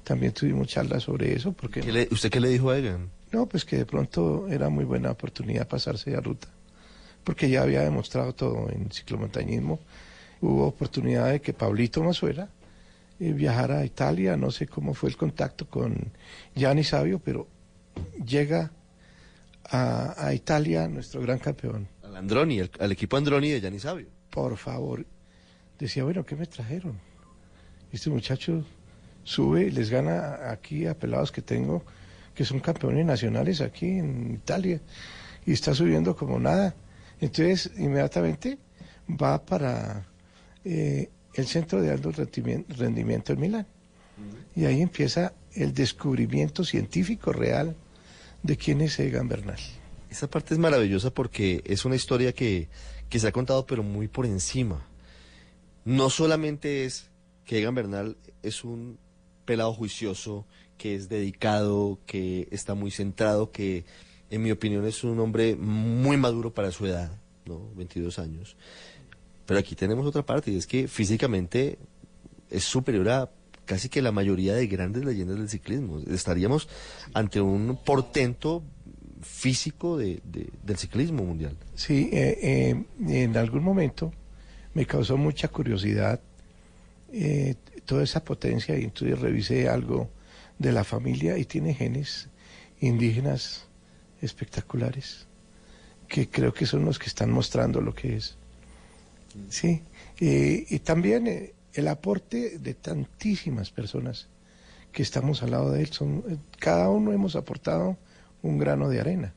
También tuvimos charlas sobre eso. Porque ¿Qué le- ¿Usted qué le dijo a Egan? no, pues que de pronto era muy buena oportunidad pasarse a ruta, porque ya había demostrado todo en ciclomontañismo. Hubo oportunidad de que Pablito Mazuela eh, viajara a Italia, no sé cómo fue el contacto con Gianni Sabio, pero llega a, a Italia nuestro gran campeón. Al Androni, al, al equipo Androni de Gianni Sabio. Por favor, decía, bueno, ¿qué me trajeron? Este muchacho sube y les gana aquí a pelados que tengo, que son campeones nacionales aquí en Italia, y está subiendo como nada. Entonces, inmediatamente va para eh, el Centro de Alto Rendimien- Rendimiento en Milán. Y ahí empieza el descubrimiento científico real de quién es Egan Bernal. Esa parte es maravillosa porque es una historia que, que se ha contado pero muy por encima. No solamente es que Egan Bernal es un pelado juicioso, que es dedicado, que está muy centrado, que en mi opinión es un hombre muy maduro para su edad, ¿no? 22 años. Pero aquí tenemos otra parte y es que físicamente es superior a casi que la mayoría de grandes leyendas del ciclismo. Estaríamos ante un portento físico de- de- del ciclismo mundial. Sí, eh, eh, en algún momento me causó mucha curiosidad eh, toda esa potencia y entonces revisé algo de la familia y tiene genes indígenas espectaculares que creo que son los que están mostrando lo que es. Sí, y también el aporte de tantísimas personas que estamos al lado de él, son, cada uno hemos aportado un grano de arena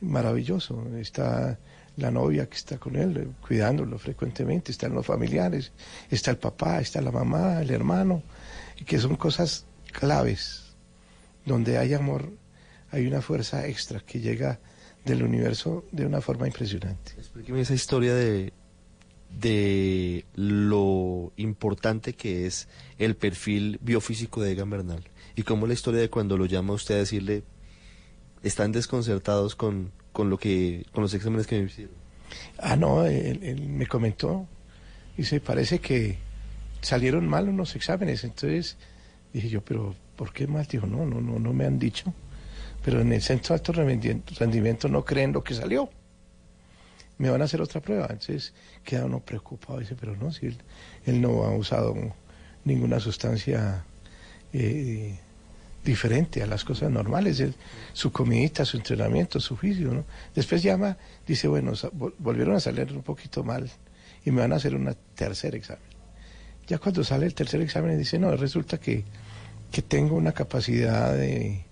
maravilloso. Está la novia que está con él, eh, cuidándolo frecuentemente, están los familiares, está el papá, está la mamá, el hermano, que son cosas claves. Donde hay amor, hay una fuerza extra que llega del universo de una forma impresionante. Explíqueme esa historia de, de lo importante que es el perfil biofísico de Egan Bernal y cómo la historia de cuando lo llama usted a decirle están desconcertados con, con lo que con los exámenes que me hicieron. Ah, no, él, me comentó, dice, parece que salieron mal unos exámenes, entonces dije yo, pero ¿por qué mal? Dijo, no, no, no, no me han dicho, pero en el centro de alto rendimiento, rendimiento no creen lo que salió. Me van a hacer otra prueba, entonces queda uno preocupado, dice, pero no, si él, él no ha usado ninguna sustancia eh, diferente a las cosas normales, su comidita, su entrenamiento, su juicio, ¿no? Después llama, dice, bueno, volvieron a salir un poquito mal y me van a hacer un tercer examen. Ya cuando sale el tercer examen dice, no, resulta que, que tengo una capacidad de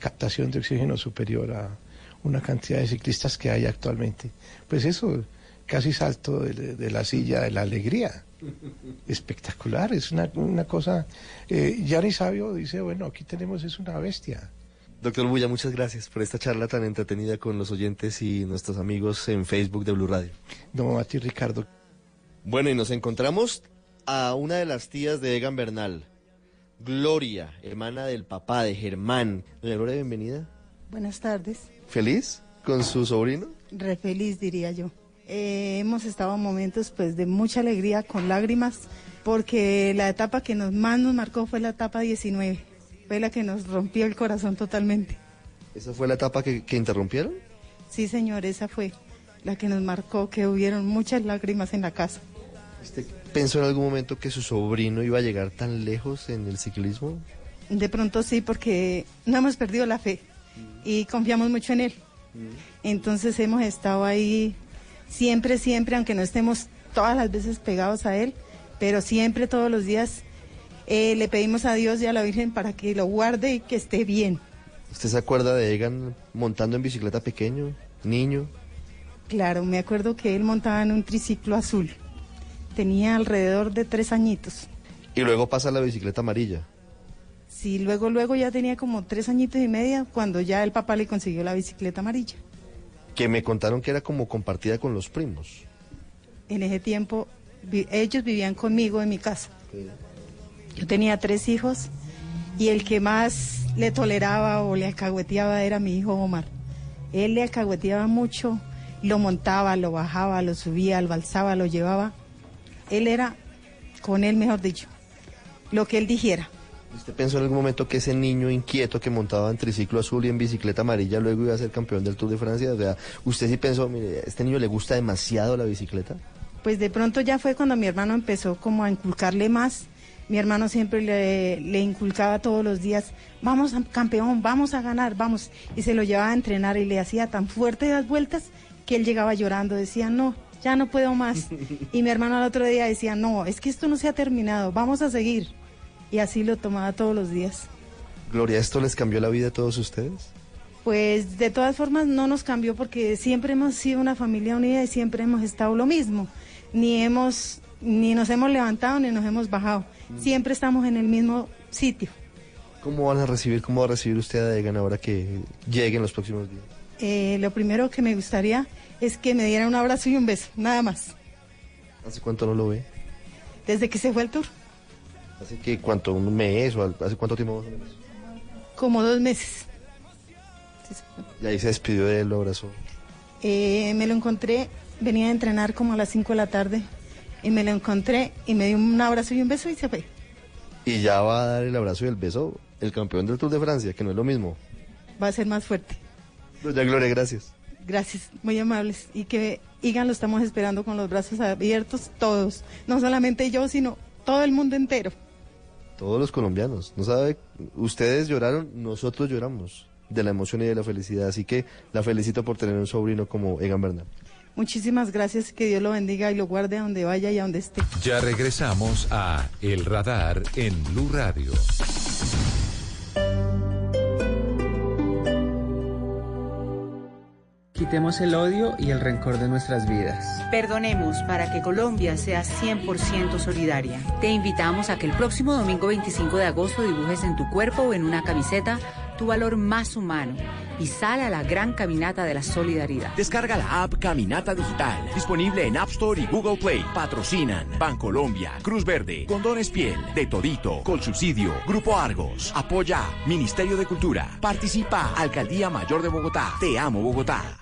captación de oxígeno superior a una cantidad de ciclistas que hay actualmente. Pues eso, casi salto de, de la silla de la alegría espectacular, es una, una cosa... Eh, Yari Sabio dice, bueno, aquí tenemos, es una bestia. Doctor Bulla, muchas gracias por esta charla tan entretenida con los oyentes y nuestros amigos en Facebook de Blue Radio. No, a ti, Ricardo. Bueno, y nos encontramos a una de las tías de Egan Bernal, Gloria, hermana del papá de Germán. Doña Gloria, bienvenida. Buenas tardes. ¿Feliz con su sobrino? Re feliz, diría yo. Eh, hemos estado en momentos pues de mucha alegría, con lágrimas, porque la etapa que nos más nos marcó fue la etapa 19. Fue la que nos rompió el corazón totalmente. ¿Esa fue la etapa que, que interrumpieron? Sí, señor, esa fue la que nos marcó, que hubieron muchas lágrimas en la casa. ¿Usted pensó en algún momento que su sobrino iba a llegar tan lejos en el ciclismo? De pronto sí, porque no hemos perdido la fe y confiamos mucho en él. Entonces hemos estado ahí siempre, siempre, aunque no estemos todas las veces pegados a él, pero siempre, todos los días, eh, le pedimos a Dios y a la Virgen para que lo guarde y que esté bien. ¿Usted se acuerda de Egan montando en bicicleta pequeño, niño? Claro, me acuerdo que él montaba en un triciclo azul. Tenía alrededor de tres añitos. Y luego pasa la bicicleta amarilla. Sí, luego, luego ya tenía como tres añitos y media cuando ya el papá le consiguió la bicicleta amarilla. Que me contaron que era como compartida con los primos. En ese tiempo ellos vivían conmigo en mi casa. Yo tenía tres hijos y el que más le toleraba o le alcahueteaba era mi hijo Omar. Él le alcahueteaba mucho, lo montaba, lo bajaba, lo subía, lo alzaba, lo llevaba. Él era con él, mejor dicho, lo que él dijera. ¿Usted pensó en algún momento que ese niño inquieto que montaba en triciclo azul y en bicicleta amarilla luego iba a ser campeón del Tour de Francia? O sea, ¿usted sí pensó, mire, a este niño le gusta demasiado la bicicleta? Pues de pronto ya fue cuando mi hermano empezó como a inculcarle más. Mi hermano siempre le, le inculcaba todos los días, vamos a- campeón, vamos a ganar, vamos. Y se lo llevaba a entrenar y le hacía tan fuerte las vueltas que él llegaba llorando, decía, no, ya no puedo más. Y mi hermano al otro día decía, no, es que esto no se ha terminado, vamos a seguir. Y así lo tomaba todos los días. Gloria, ¿esto les cambió la vida a todos ustedes? Pues de todas formas no nos cambió porque siempre hemos sido una familia unida y siempre hemos estado lo mismo. Ni hemos, ni nos hemos levantado ni nos hemos bajado. Siempre estamos en el mismo sitio. ¿Cómo van a recibir, cómo va a recibir usted a Egan ahora que llegue en los próximos días? Eh, lo primero que me gustaría es que me diera un abrazo y un beso, nada más. ¿Hace cuánto no lo ve? Desde que se fue el tour, ¿Hace que cuánto, un mes o hace cuánto tiempo como dos meses. Y ahí se despidió de él, lo abrazó. Eh, me lo encontré, venía a entrenar como a las 5 de la tarde y me lo encontré y me dio un abrazo y un beso y se fue. Y ya va a dar el abrazo y el beso el campeón del Tour de Francia, que no es lo mismo. Va a ser más fuerte. Doña Gloria, gracias. Gracias, muy amables. Y que Igan lo estamos esperando con los brazos abiertos todos. No solamente yo, sino todo el mundo entero. Todos los colombianos. No sabe, ustedes lloraron, nosotros lloramos de la emoción y de la felicidad. Así que la felicito por tener un sobrino como Egan Bernal. Muchísimas gracias, que Dios lo bendiga y lo guarde a donde vaya y a donde esté. Ya regresamos a El Radar en Blue Radio. Quitemos el odio y el rencor de nuestras vidas. Perdonemos para que Colombia sea 100% solidaria. Te invitamos a que el próximo domingo 25 de agosto dibujes en tu cuerpo o en una camiseta tu valor más humano y sal a la gran caminata de la solidaridad. Descarga la app Caminata Digital, disponible en App Store y Google Play. Patrocinan Bancolombia, Cruz Verde, Condones Piel, De Todito, Colsubsidio, Grupo Argos, Apoya, Ministerio de Cultura, Participa, Alcaldía Mayor de Bogotá. Te amo Bogotá.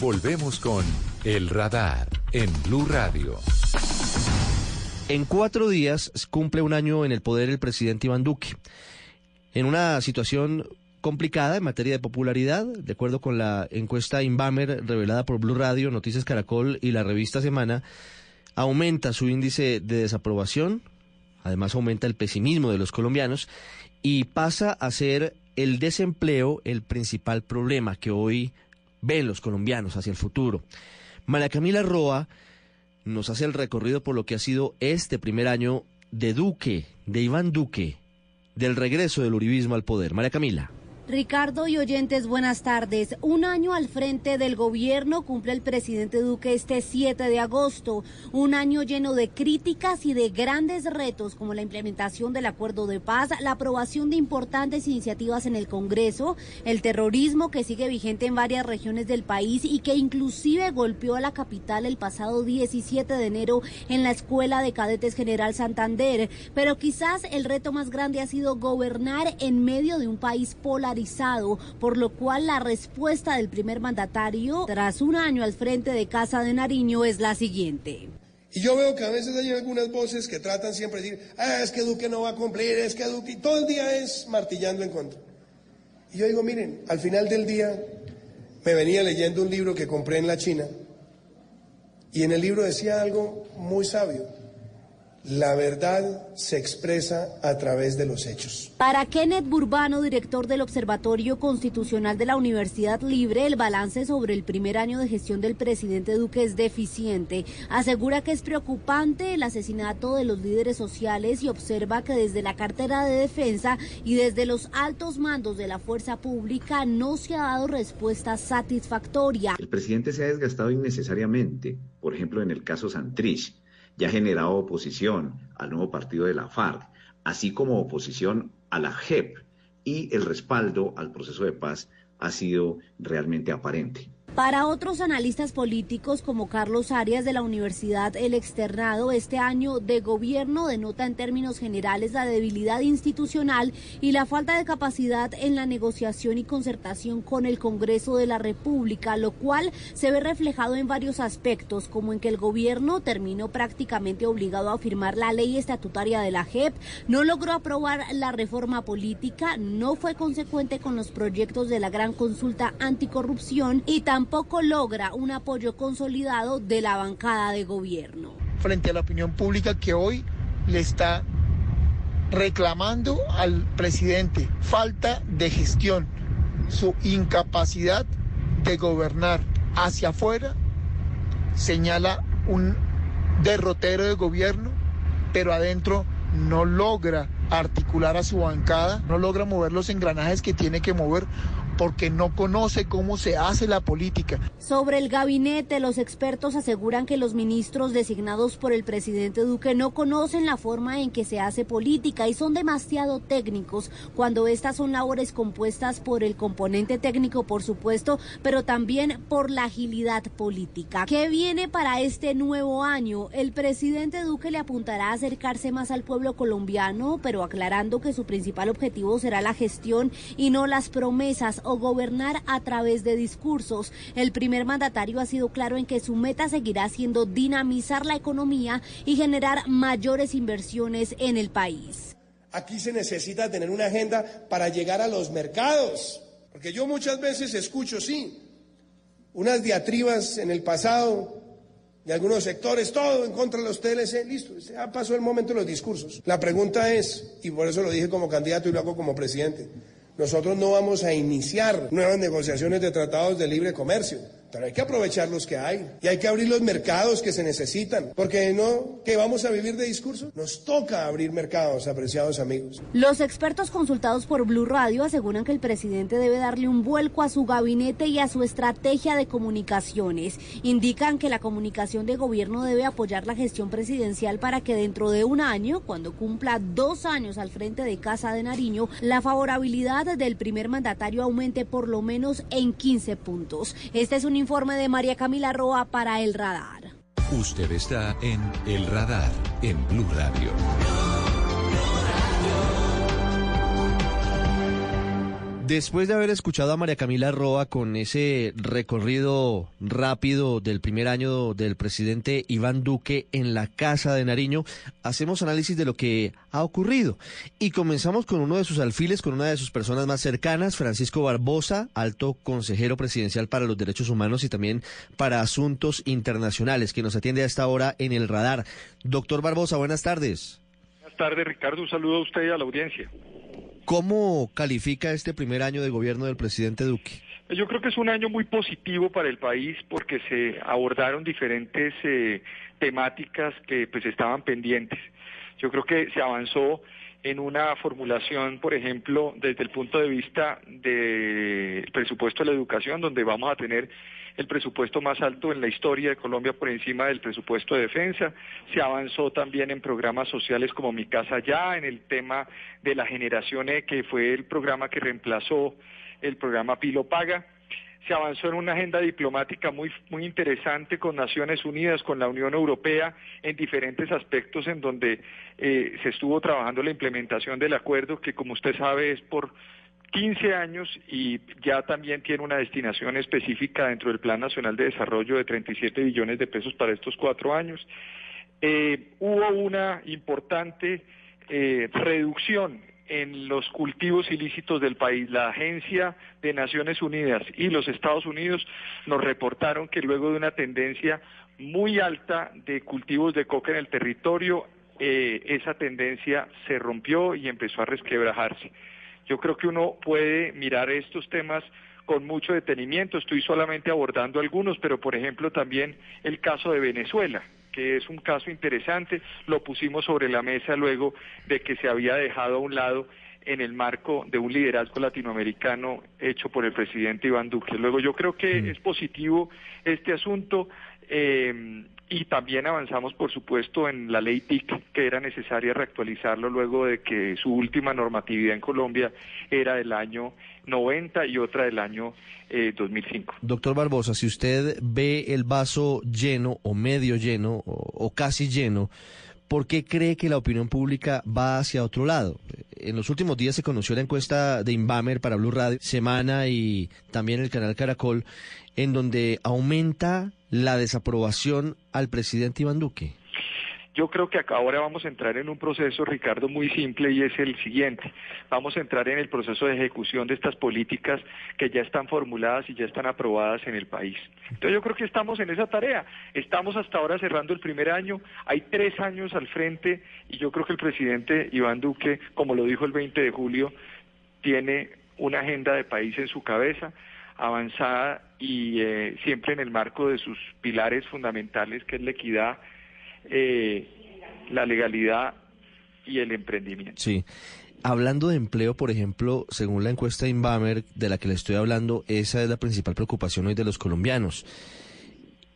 Volvemos con El Radar en Blue Radio. En cuatro días cumple un año en el poder el presidente Iván Duque. En una situación complicada en materia de popularidad, de acuerdo con la encuesta Inbamer revelada por Blue Radio, Noticias Caracol y la revista Semana, aumenta su índice de desaprobación, además aumenta el pesimismo de los colombianos y pasa a ser el desempleo el principal problema que hoy ven los colombianos hacia el futuro. María Camila Roa nos hace el recorrido por lo que ha sido este primer año de Duque, de Iván Duque, del regreso del uribismo al poder. María Camila. Ricardo y oyentes, buenas tardes. Un año al frente del gobierno cumple el presidente Duque este 7 de agosto. Un año lleno de críticas y de grandes retos como la implementación del acuerdo de paz, la aprobación de importantes iniciativas en el Congreso, el terrorismo que sigue vigente en varias regiones del país y que inclusive golpeó a la capital el pasado 17 de enero en la Escuela de Cadetes General Santander. Pero quizás el reto más grande ha sido gobernar en medio de un país polarizado por lo cual la respuesta del primer mandatario, tras un año al frente de Casa de Nariño, es la siguiente. Y yo veo que a veces hay algunas voces que tratan siempre de decir, ah, es que Duque no va a cumplir, es que Duque, y todo el día es martillando en contra. Y yo digo, miren, al final del día me venía leyendo un libro que compré en la China, y en el libro decía algo muy sabio. La verdad se expresa a través de los hechos. Para Kenneth Burbano, director del Observatorio Constitucional de la Universidad Libre, el balance sobre el primer año de gestión del presidente Duque es deficiente. Asegura que es preocupante el asesinato de los líderes sociales y observa que desde la cartera de defensa y desde los altos mandos de la fuerza pública no se ha dado respuesta satisfactoria. El presidente se ha desgastado innecesariamente, por ejemplo en el caso Santrich ya ha generado oposición al nuevo partido de la FARC, así como oposición a la JEP, y el respaldo al proceso de paz ha sido realmente aparente. Para otros analistas políticos como Carlos Arias de la Universidad El Externado, este año de gobierno denota en términos generales la debilidad institucional y la falta de capacidad en la negociación y concertación con el Congreso de la República, lo cual se ve reflejado en varios aspectos, como en que el gobierno terminó prácticamente obligado a firmar la ley estatutaria de la JEP, no logró aprobar la reforma política, no fue consecuente con los proyectos de la gran consulta anticorrupción y también tampoco logra un apoyo consolidado de la bancada de gobierno. Frente a la opinión pública que hoy le está reclamando al presidente falta de gestión, su incapacidad de gobernar hacia afuera, señala un derrotero de gobierno, pero adentro no logra articular a su bancada, no logra mover los engranajes que tiene que mover porque no conoce cómo se hace la política. Sobre el gabinete, los expertos aseguran que los ministros designados por el presidente Duque no conocen la forma en que se hace política y son demasiado técnicos cuando estas son labores compuestas por el componente técnico, por supuesto, pero también por la agilidad política. ¿Qué viene para este nuevo año? El presidente Duque le apuntará a acercarse más al pueblo colombiano, pero aclarando que su principal objetivo será la gestión y no las promesas gobernar a través de discursos. El primer mandatario ha sido claro en que su meta seguirá siendo dinamizar la economía y generar mayores inversiones en el país. Aquí se necesita tener una agenda para llegar a los mercados, porque yo muchas veces escucho, sí, unas diatribas en el pasado de algunos sectores, todo en contra de los TLC, listo, ya pasó el momento de los discursos. La pregunta es, y por eso lo dije como candidato y lo hago como presidente, nosotros no vamos a iniciar nuevas negociaciones de tratados de libre comercio. Pero hay que aprovechar los que hay y hay que abrir los mercados que se necesitan, porque no que vamos a vivir de discurso, nos toca abrir mercados, apreciados amigos. Los expertos consultados por Blue Radio aseguran que el presidente debe darle un vuelco a su gabinete y a su estrategia de comunicaciones. Indican que la comunicación de gobierno debe apoyar la gestión presidencial para que dentro de un año, cuando cumpla dos años al frente de Casa de Nariño, la favorabilidad del primer mandatario aumente por lo menos en 15 puntos. Este es un informe de María Camila Roa para El Radar. Usted está en El Radar, en Blue Radio. Después de haber escuchado a María Camila Roa con ese recorrido rápido del primer año del presidente Iván Duque en la Casa de Nariño, hacemos análisis de lo que ha ocurrido. Y comenzamos con uno de sus alfiles, con una de sus personas más cercanas, Francisco Barbosa, alto consejero presidencial para los derechos humanos y también para asuntos internacionales, que nos atiende a esta hora en el radar. Doctor Barbosa, buenas tardes. Buenas tardes, Ricardo. Un saludo a usted y a la audiencia. ¿Cómo califica este primer año de gobierno del presidente Duque? Yo creo que es un año muy positivo para el país porque se abordaron diferentes eh, temáticas que pues estaban pendientes. Yo creo que se avanzó en una formulación, por ejemplo, desde el punto de vista del presupuesto de la educación, donde vamos a tener el presupuesto más alto en la historia de Colombia por encima del presupuesto de defensa. Se avanzó también en programas sociales como Mi Casa Ya, en el tema de la generación E, que fue el programa que reemplazó el programa Pilo Paga. Se avanzó en una agenda diplomática muy, muy interesante con Naciones Unidas, con la Unión Europea, en diferentes aspectos en donde eh, se estuvo trabajando la implementación del acuerdo, que como usted sabe es por 15 años y ya también tiene una destinación específica dentro del Plan Nacional de Desarrollo de 37 billones de pesos para estos cuatro años. Eh, hubo una importante eh, reducción en los cultivos ilícitos del país. La Agencia de Naciones Unidas y los Estados Unidos nos reportaron que luego de una tendencia muy alta de cultivos de coca en el territorio, eh, esa tendencia se rompió y empezó a resquebrajarse. Yo creo que uno puede mirar estos temas con mucho detenimiento. Estoy solamente abordando algunos, pero por ejemplo también el caso de Venezuela, que es un caso interesante. Lo pusimos sobre la mesa luego de que se había dejado a un lado en el marco de un liderazgo latinoamericano hecho por el presidente Iván Duque. Luego yo creo que es positivo este asunto. Eh, y también avanzamos, por supuesto, en la ley TIC, que era necesaria reactualizarlo luego de que su última normatividad en Colombia era del año 90 y otra del año 2005. Doctor Barbosa, si usted ve el vaso lleno o medio lleno o, casi lleno, ¿por qué cree que la opinión pública va hacia otro lado? En los últimos días se conoció la encuesta de Inbamer para Blue Radio, Semana y también el canal Caracol, en donde aumenta la desaprobación al presidente Iván Duque? Yo creo que ahora vamos a entrar en un proceso, Ricardo, muy simple y es el siguiente. Vamos a entrar en el proceso de ejecución de estas políticas que ya están formuladas y ya están aprobadas en el país. Entonces yo creo que estamos en esa tarea. Estamos hasta ahora cerrando el primer año, hay tres años al frente y yo creo que el presidente Iván Duque, como lo dijo el 20 de julio, tiene una agenda de país en su cabeza avanzada y eh, siempre en el marco de sus pilares fundamentales, que es la equidad, eh, la legalidad y el emprendimiento. Sí. Hablando de empleo, por ejemplo, según la encuesta Inbamer de la que le estoy hablando, esa es la principal preocupación hoy de los colombianos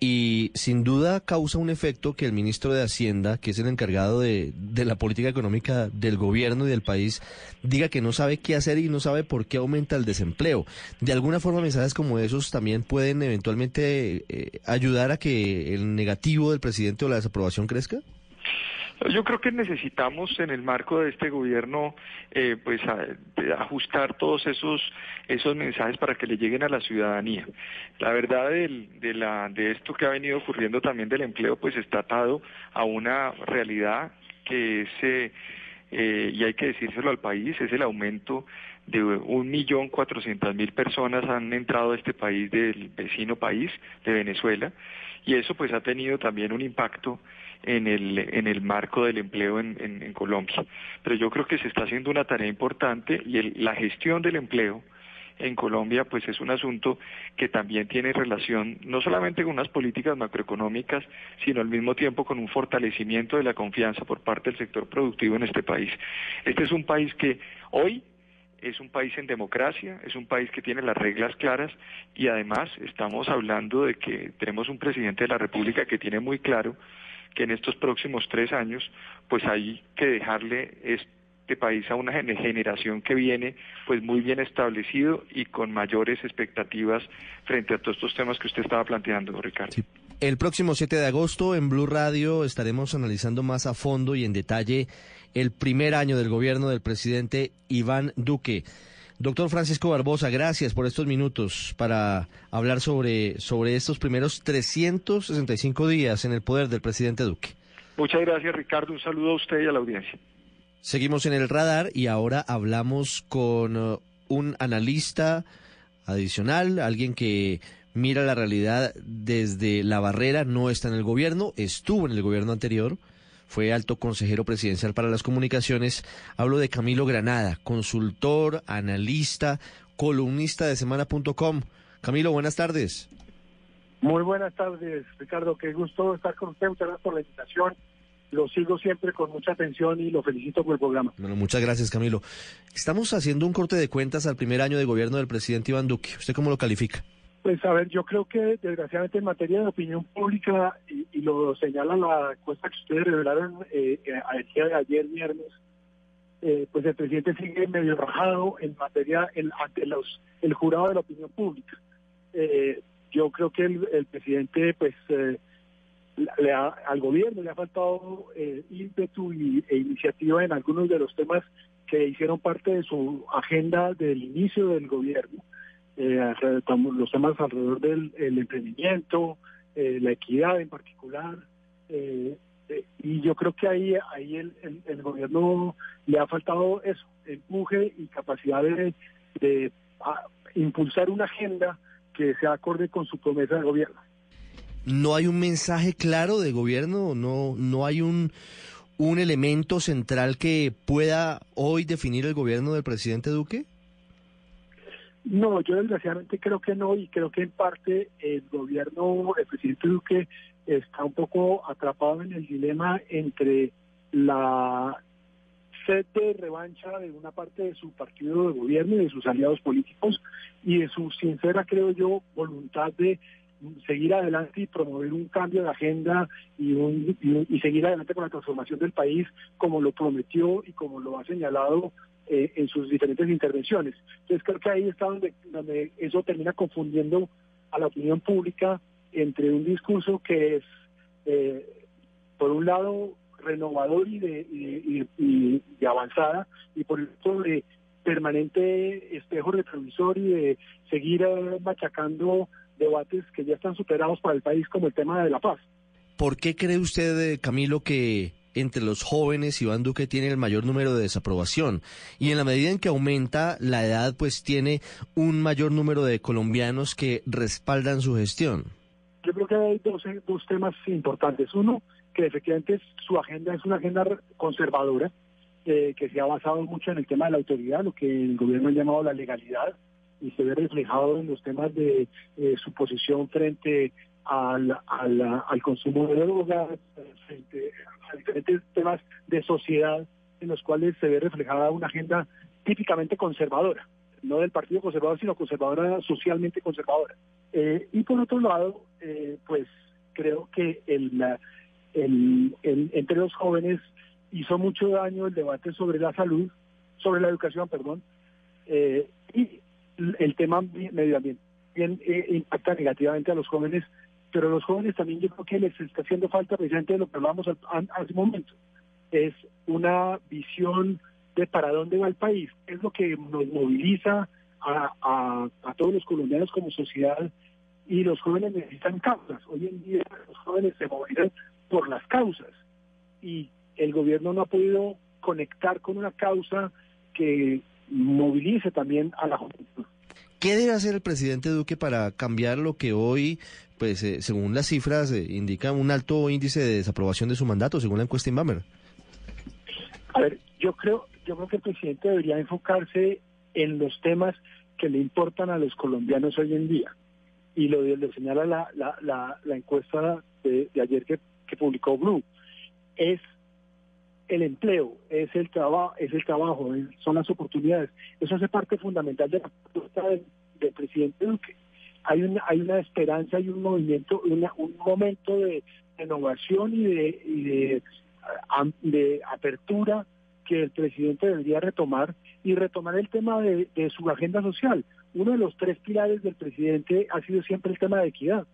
y sin duda causa un efecto que el ministro de Hacienda, que es el encargado de, de, la política económica del gobierno y del país, diga que no sabe qué hacer y no sabe por qué aumenta el desempleo. De alguna forma, mensajes como esos también pueden eventualmente eh, ayudar a que el negativo del presidente o la desaprobación crezca. Yo creo que necesitamos en el marco de este gobierno eh, pues ajustar todos esos esos mensajes para que le lleguen a la ciudadanía. La verdad de, la, de esto que ha venido ocurriendo también del empleo pues está atado a una realidad que es, eh, y hay que decírselo al país, es el aumento de un millón cuatrocientas mil personas han entrado a este país del vecino país de Venezuela y eso pues ha tenido también un impacto en el, en el marco del empleo en, en, Colombia. Pero yo creo que se está haciendo una tarea importante y la gestión del empleo en Colombia pues es un asunto que también tiene relación no solamente con unas políticas macroeconómicas, sino al mismo tiempo con un fortalecimiento de la confianza por parte del sector productivo en este país. Este es un país que hoy es un país en democracia, es un país que tiene las reglas claras y además estamos hablando de que tenemos un presidente de la República que tiene muy claro que en estos próximos tres años pues hay que dejarle este país a una generación que viene pues muy bien establecido y con mayores expectativas frente a todos estos temas que usted estaba planteando, Ricardo. El próximo 7 de agosto en Blue Radio estaremos analizando más a fondo y en detalle el primer año del gobierno del presidente Iván Duque. Doctor Francisco Barbosa, gracias por estos minutos para hablar sobre, sobre estos primeros 365 días en el poder del presidente Duque. Muchas gracias, Ricardo. Un saludo a usted y a la audiencia. Seguimos en el radar y ahora hablamos con uh, un analista adicional, alguien que mira la realidad desde la barrera, no está en el gobierno, estuvo en el gobierno anterior, fue alto consejero presidencial para las comunicaciones. Hablo de Camilo Granada, consultor, analista, columnista de semana.com. Camilo, buenas tardes. Muy buenas tardes, Ricardo. Qué gusto estar con usted. Muchas gracias por la invitación. Lo sigo siempre con mucha atención y lo felicito por el programa. Bueno, muchas gracias, Camilo. Estamos haciendo un corte de cuentas al primer año de gobierno del presidente Iván Duque. ¿Usted cómo lo califica? Pues a ver, yo creo que desgraciadamente en materia de opinión pública, y, lo señala la encuesta que ustedes revelaron eh, eh a día de ayer viernes, eh, pues el presidente sigue medio rajado en materia ante los el jurado de la opinión pública. Eh, yo creo que el, presidente, pues, le al gobierno le ha faltado ímpetu y, e iniciativa en algunos de los temas que hicieron parte de su agenda del inicio del gobierno eh, los temas alrededor del emprendimiento, eh, la equidad en particular. Eh, eh, y yo creo que ahí, ahí el, el, gobierno le ha faltado eso, empuje y capacidad de, de impulsar una agenda que sea acorde con su promesa de gobierno. ¿No hay un mensaje claro de gobierno? ¿No, no hay un, un elemento central que pueda hoy definir el gobierno del presidente Duque? No, yo desgraciadamente creo que no y creo que en parte el gobierno, el presidente Duque está un poco atrapado en el dilema entre la sed de revancha de una parte de su partido de gobierno y de sus aliados políticos y de su sincera, creo yo, voluntad de seguir adelante y promover un cambio de agenda y, un, y, seguir adelante con la transformación del país como lo prometió y como lo ha señalado eh, en sus diferentes intervenciones. Entonces creo que ahí está donde, eso termina confundiendo a la opinión pública entre un discurso que es, eh, por un lado, renovador y de, y, avanzada, y por otro, de permanente espejo retrovisor y de seguir eh, machacando debates que ya están superados para el país, como el tema de la paz. ¿Por qué cree usted, Camilo, que entre los jóvenes Iván Duque tiene el mayor número de desaprobación y en la medida en que aumenta la edad pues tiene un mayor número de colombianos que respaldan su gestión. Yo creo que hay dos, temas importantes. Uno, que efectivamente su agenda es una agenda conservadora, eh, que se ha basado mucho en el tema de la autoridad, lo que el gobierno ha llamado la legalidad, y se ve reflejado en los temas de eh, su posición frente al, al, al consumo de drogas, frente diferentes temas de sociedad en los cuales se ve reflejada una agenda típicamente conservadora, no del Partido Conservador, sino conservadora, socialmente conservadora. Eh, y por otro lado, eh, pues creo que el, entre los jóvenes hizo mucho daño el debate sobre la salud, sobre la educación, perdón, eh, y el tema medio ambiente bien, impacta negativamente a los jóvenes pero los jóvenes también yo creo que les está haciendo falta precisamente lo que hablábamos hace un momento, es una visión de para dónde va el país, es lo que nos moviliza a, todos los colombianos como sociedad y los jóvenes necesitan causas. Hoy en día los jóvenes se movilizan por las causas y el gobierno no ha podido conectar con una causa que movilice también a la juventud. ¿Qué debe hacer el presidente Duque para cambiar lo que hoy, pues eh, según las cifras, eh, indica un alto índice de desaprobación de su mandato, según la encuesta Inbamer? A ver, yo creo, yo creo que el presidente debería enfocarse en los temas que le importan a los colombianos hoy en día. Y lo, lo señala la, la, la, encuesta de, ayer que, que publicó Blue. Es el empleo, es el trabajo, es el trabajo, son las oportunidades. Eso hace parte fundamental de la propuesta del, presidente Duque. Hay una, hay una esperanza y un movimiento, un momento de innovación y de, y de, de apertura que el presidente debería retomar y retomar el tema de, de, su agenda social. Uno de los tres pilares del presidente ha sido siempre el tema de equidad,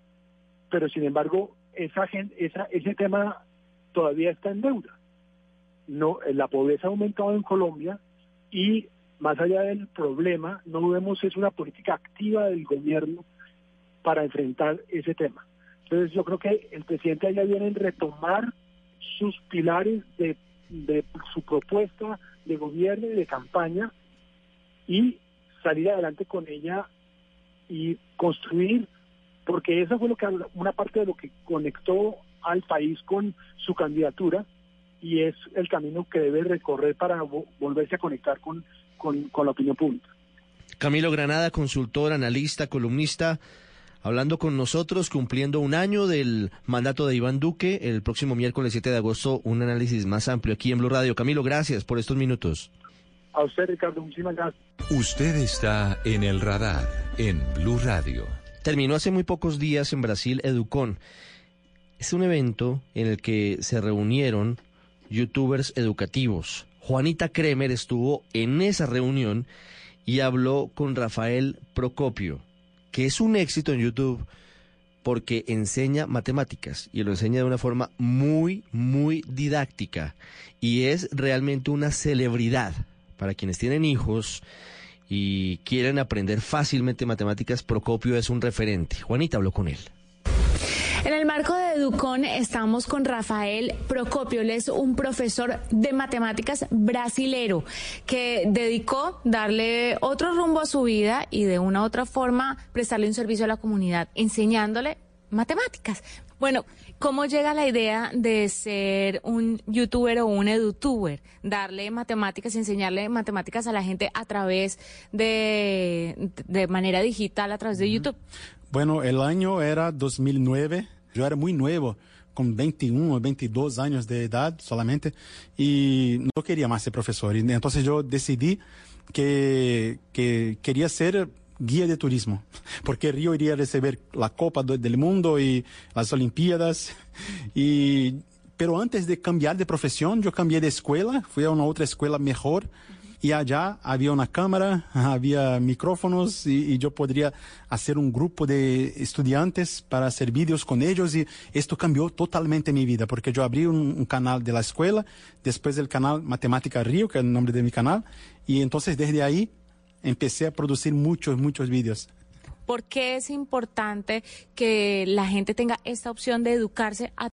pero sin embargo esa, esa, ese tema todavía está en deuda no, la pobreza ha aumentado en Colombia y más allá del problema, no vemos es una política activa del gobierno para enfrentar ese tema. Entonces yo creo que el presidente allá viene a retomar sus pilares de, de su propuesta de gobierno y de campaña y salir adelante con ella y construir, porque eso fue lo que una parte de lo que conectó al país con su candidatura y es el camino que debe recorrer para volverse a conectar con, con, con la opinión pública. Camilo Granada, consultor, analista, columnista, hablando con nosotros, cumpliendo un año del mandato de Iván Duque. El próximo miércoles 7 de agosto, un análisis más amplio aquí en Blue Radio. Camilo, gracias por estos minutos. A usted, Ricardo, muchísimas gracias. Usted está en el radar en Blue Radio. Terminó hace muy pocos días en Brasil Educon. Es un evento en el que se reunieron youtubers educativos. Juanita Kremer estuvo en esa reunión y habló con Rafael Procopio, que es un éxito en YouTube porque enseña matemáticas y lo enseña de una forma muy, muy didáctica y es realmente una celebridad para quienes tienen hijos y quieren aprender fácilmente matemáticas. Procopio es un referente. Juanita habló con él. En el marco de Educon estamos con Rafael Procopio, él es un profesor de matemáticas brasilero que dedicó darle otro rumbo a su vida y de una u otra forma prestarle un servicio a la comunidad, enseñándole matemáticas. Bueno, ¿cómo llega la idea de ser un youtuber o un edutuber? Darle matemáticas, enseñarle matemáticas a la gente a través de, de manera digital, a través de YouTube. Bueno, el año era 2009, yo era muy nuevo, con 21 o 22 años de edad solamente, y no quería más ser profesor. Entonces yo decidí que, que quería ser guía de turismo, porque Río iría a recibir la Copa del Mundo y las Olimpiadas. Pero antes de cambiar de profesión, yo cambié de escuela, fui a una otra escuela mejor y allá había una cámara, había micrófonos y, y, yo podría hacer un grupo de estudiantes para hacer vídeos con ellos y esto cambió totalmente mi vida porque yo abrí un, un, canal de la escuela, después el canal Matemática Río, que es el nombre de mi canal, y entonces desde ahí empecé a producir muchos, muchos vídeos. ¿Por qué es importante que la gente tenga esta opción de educarse a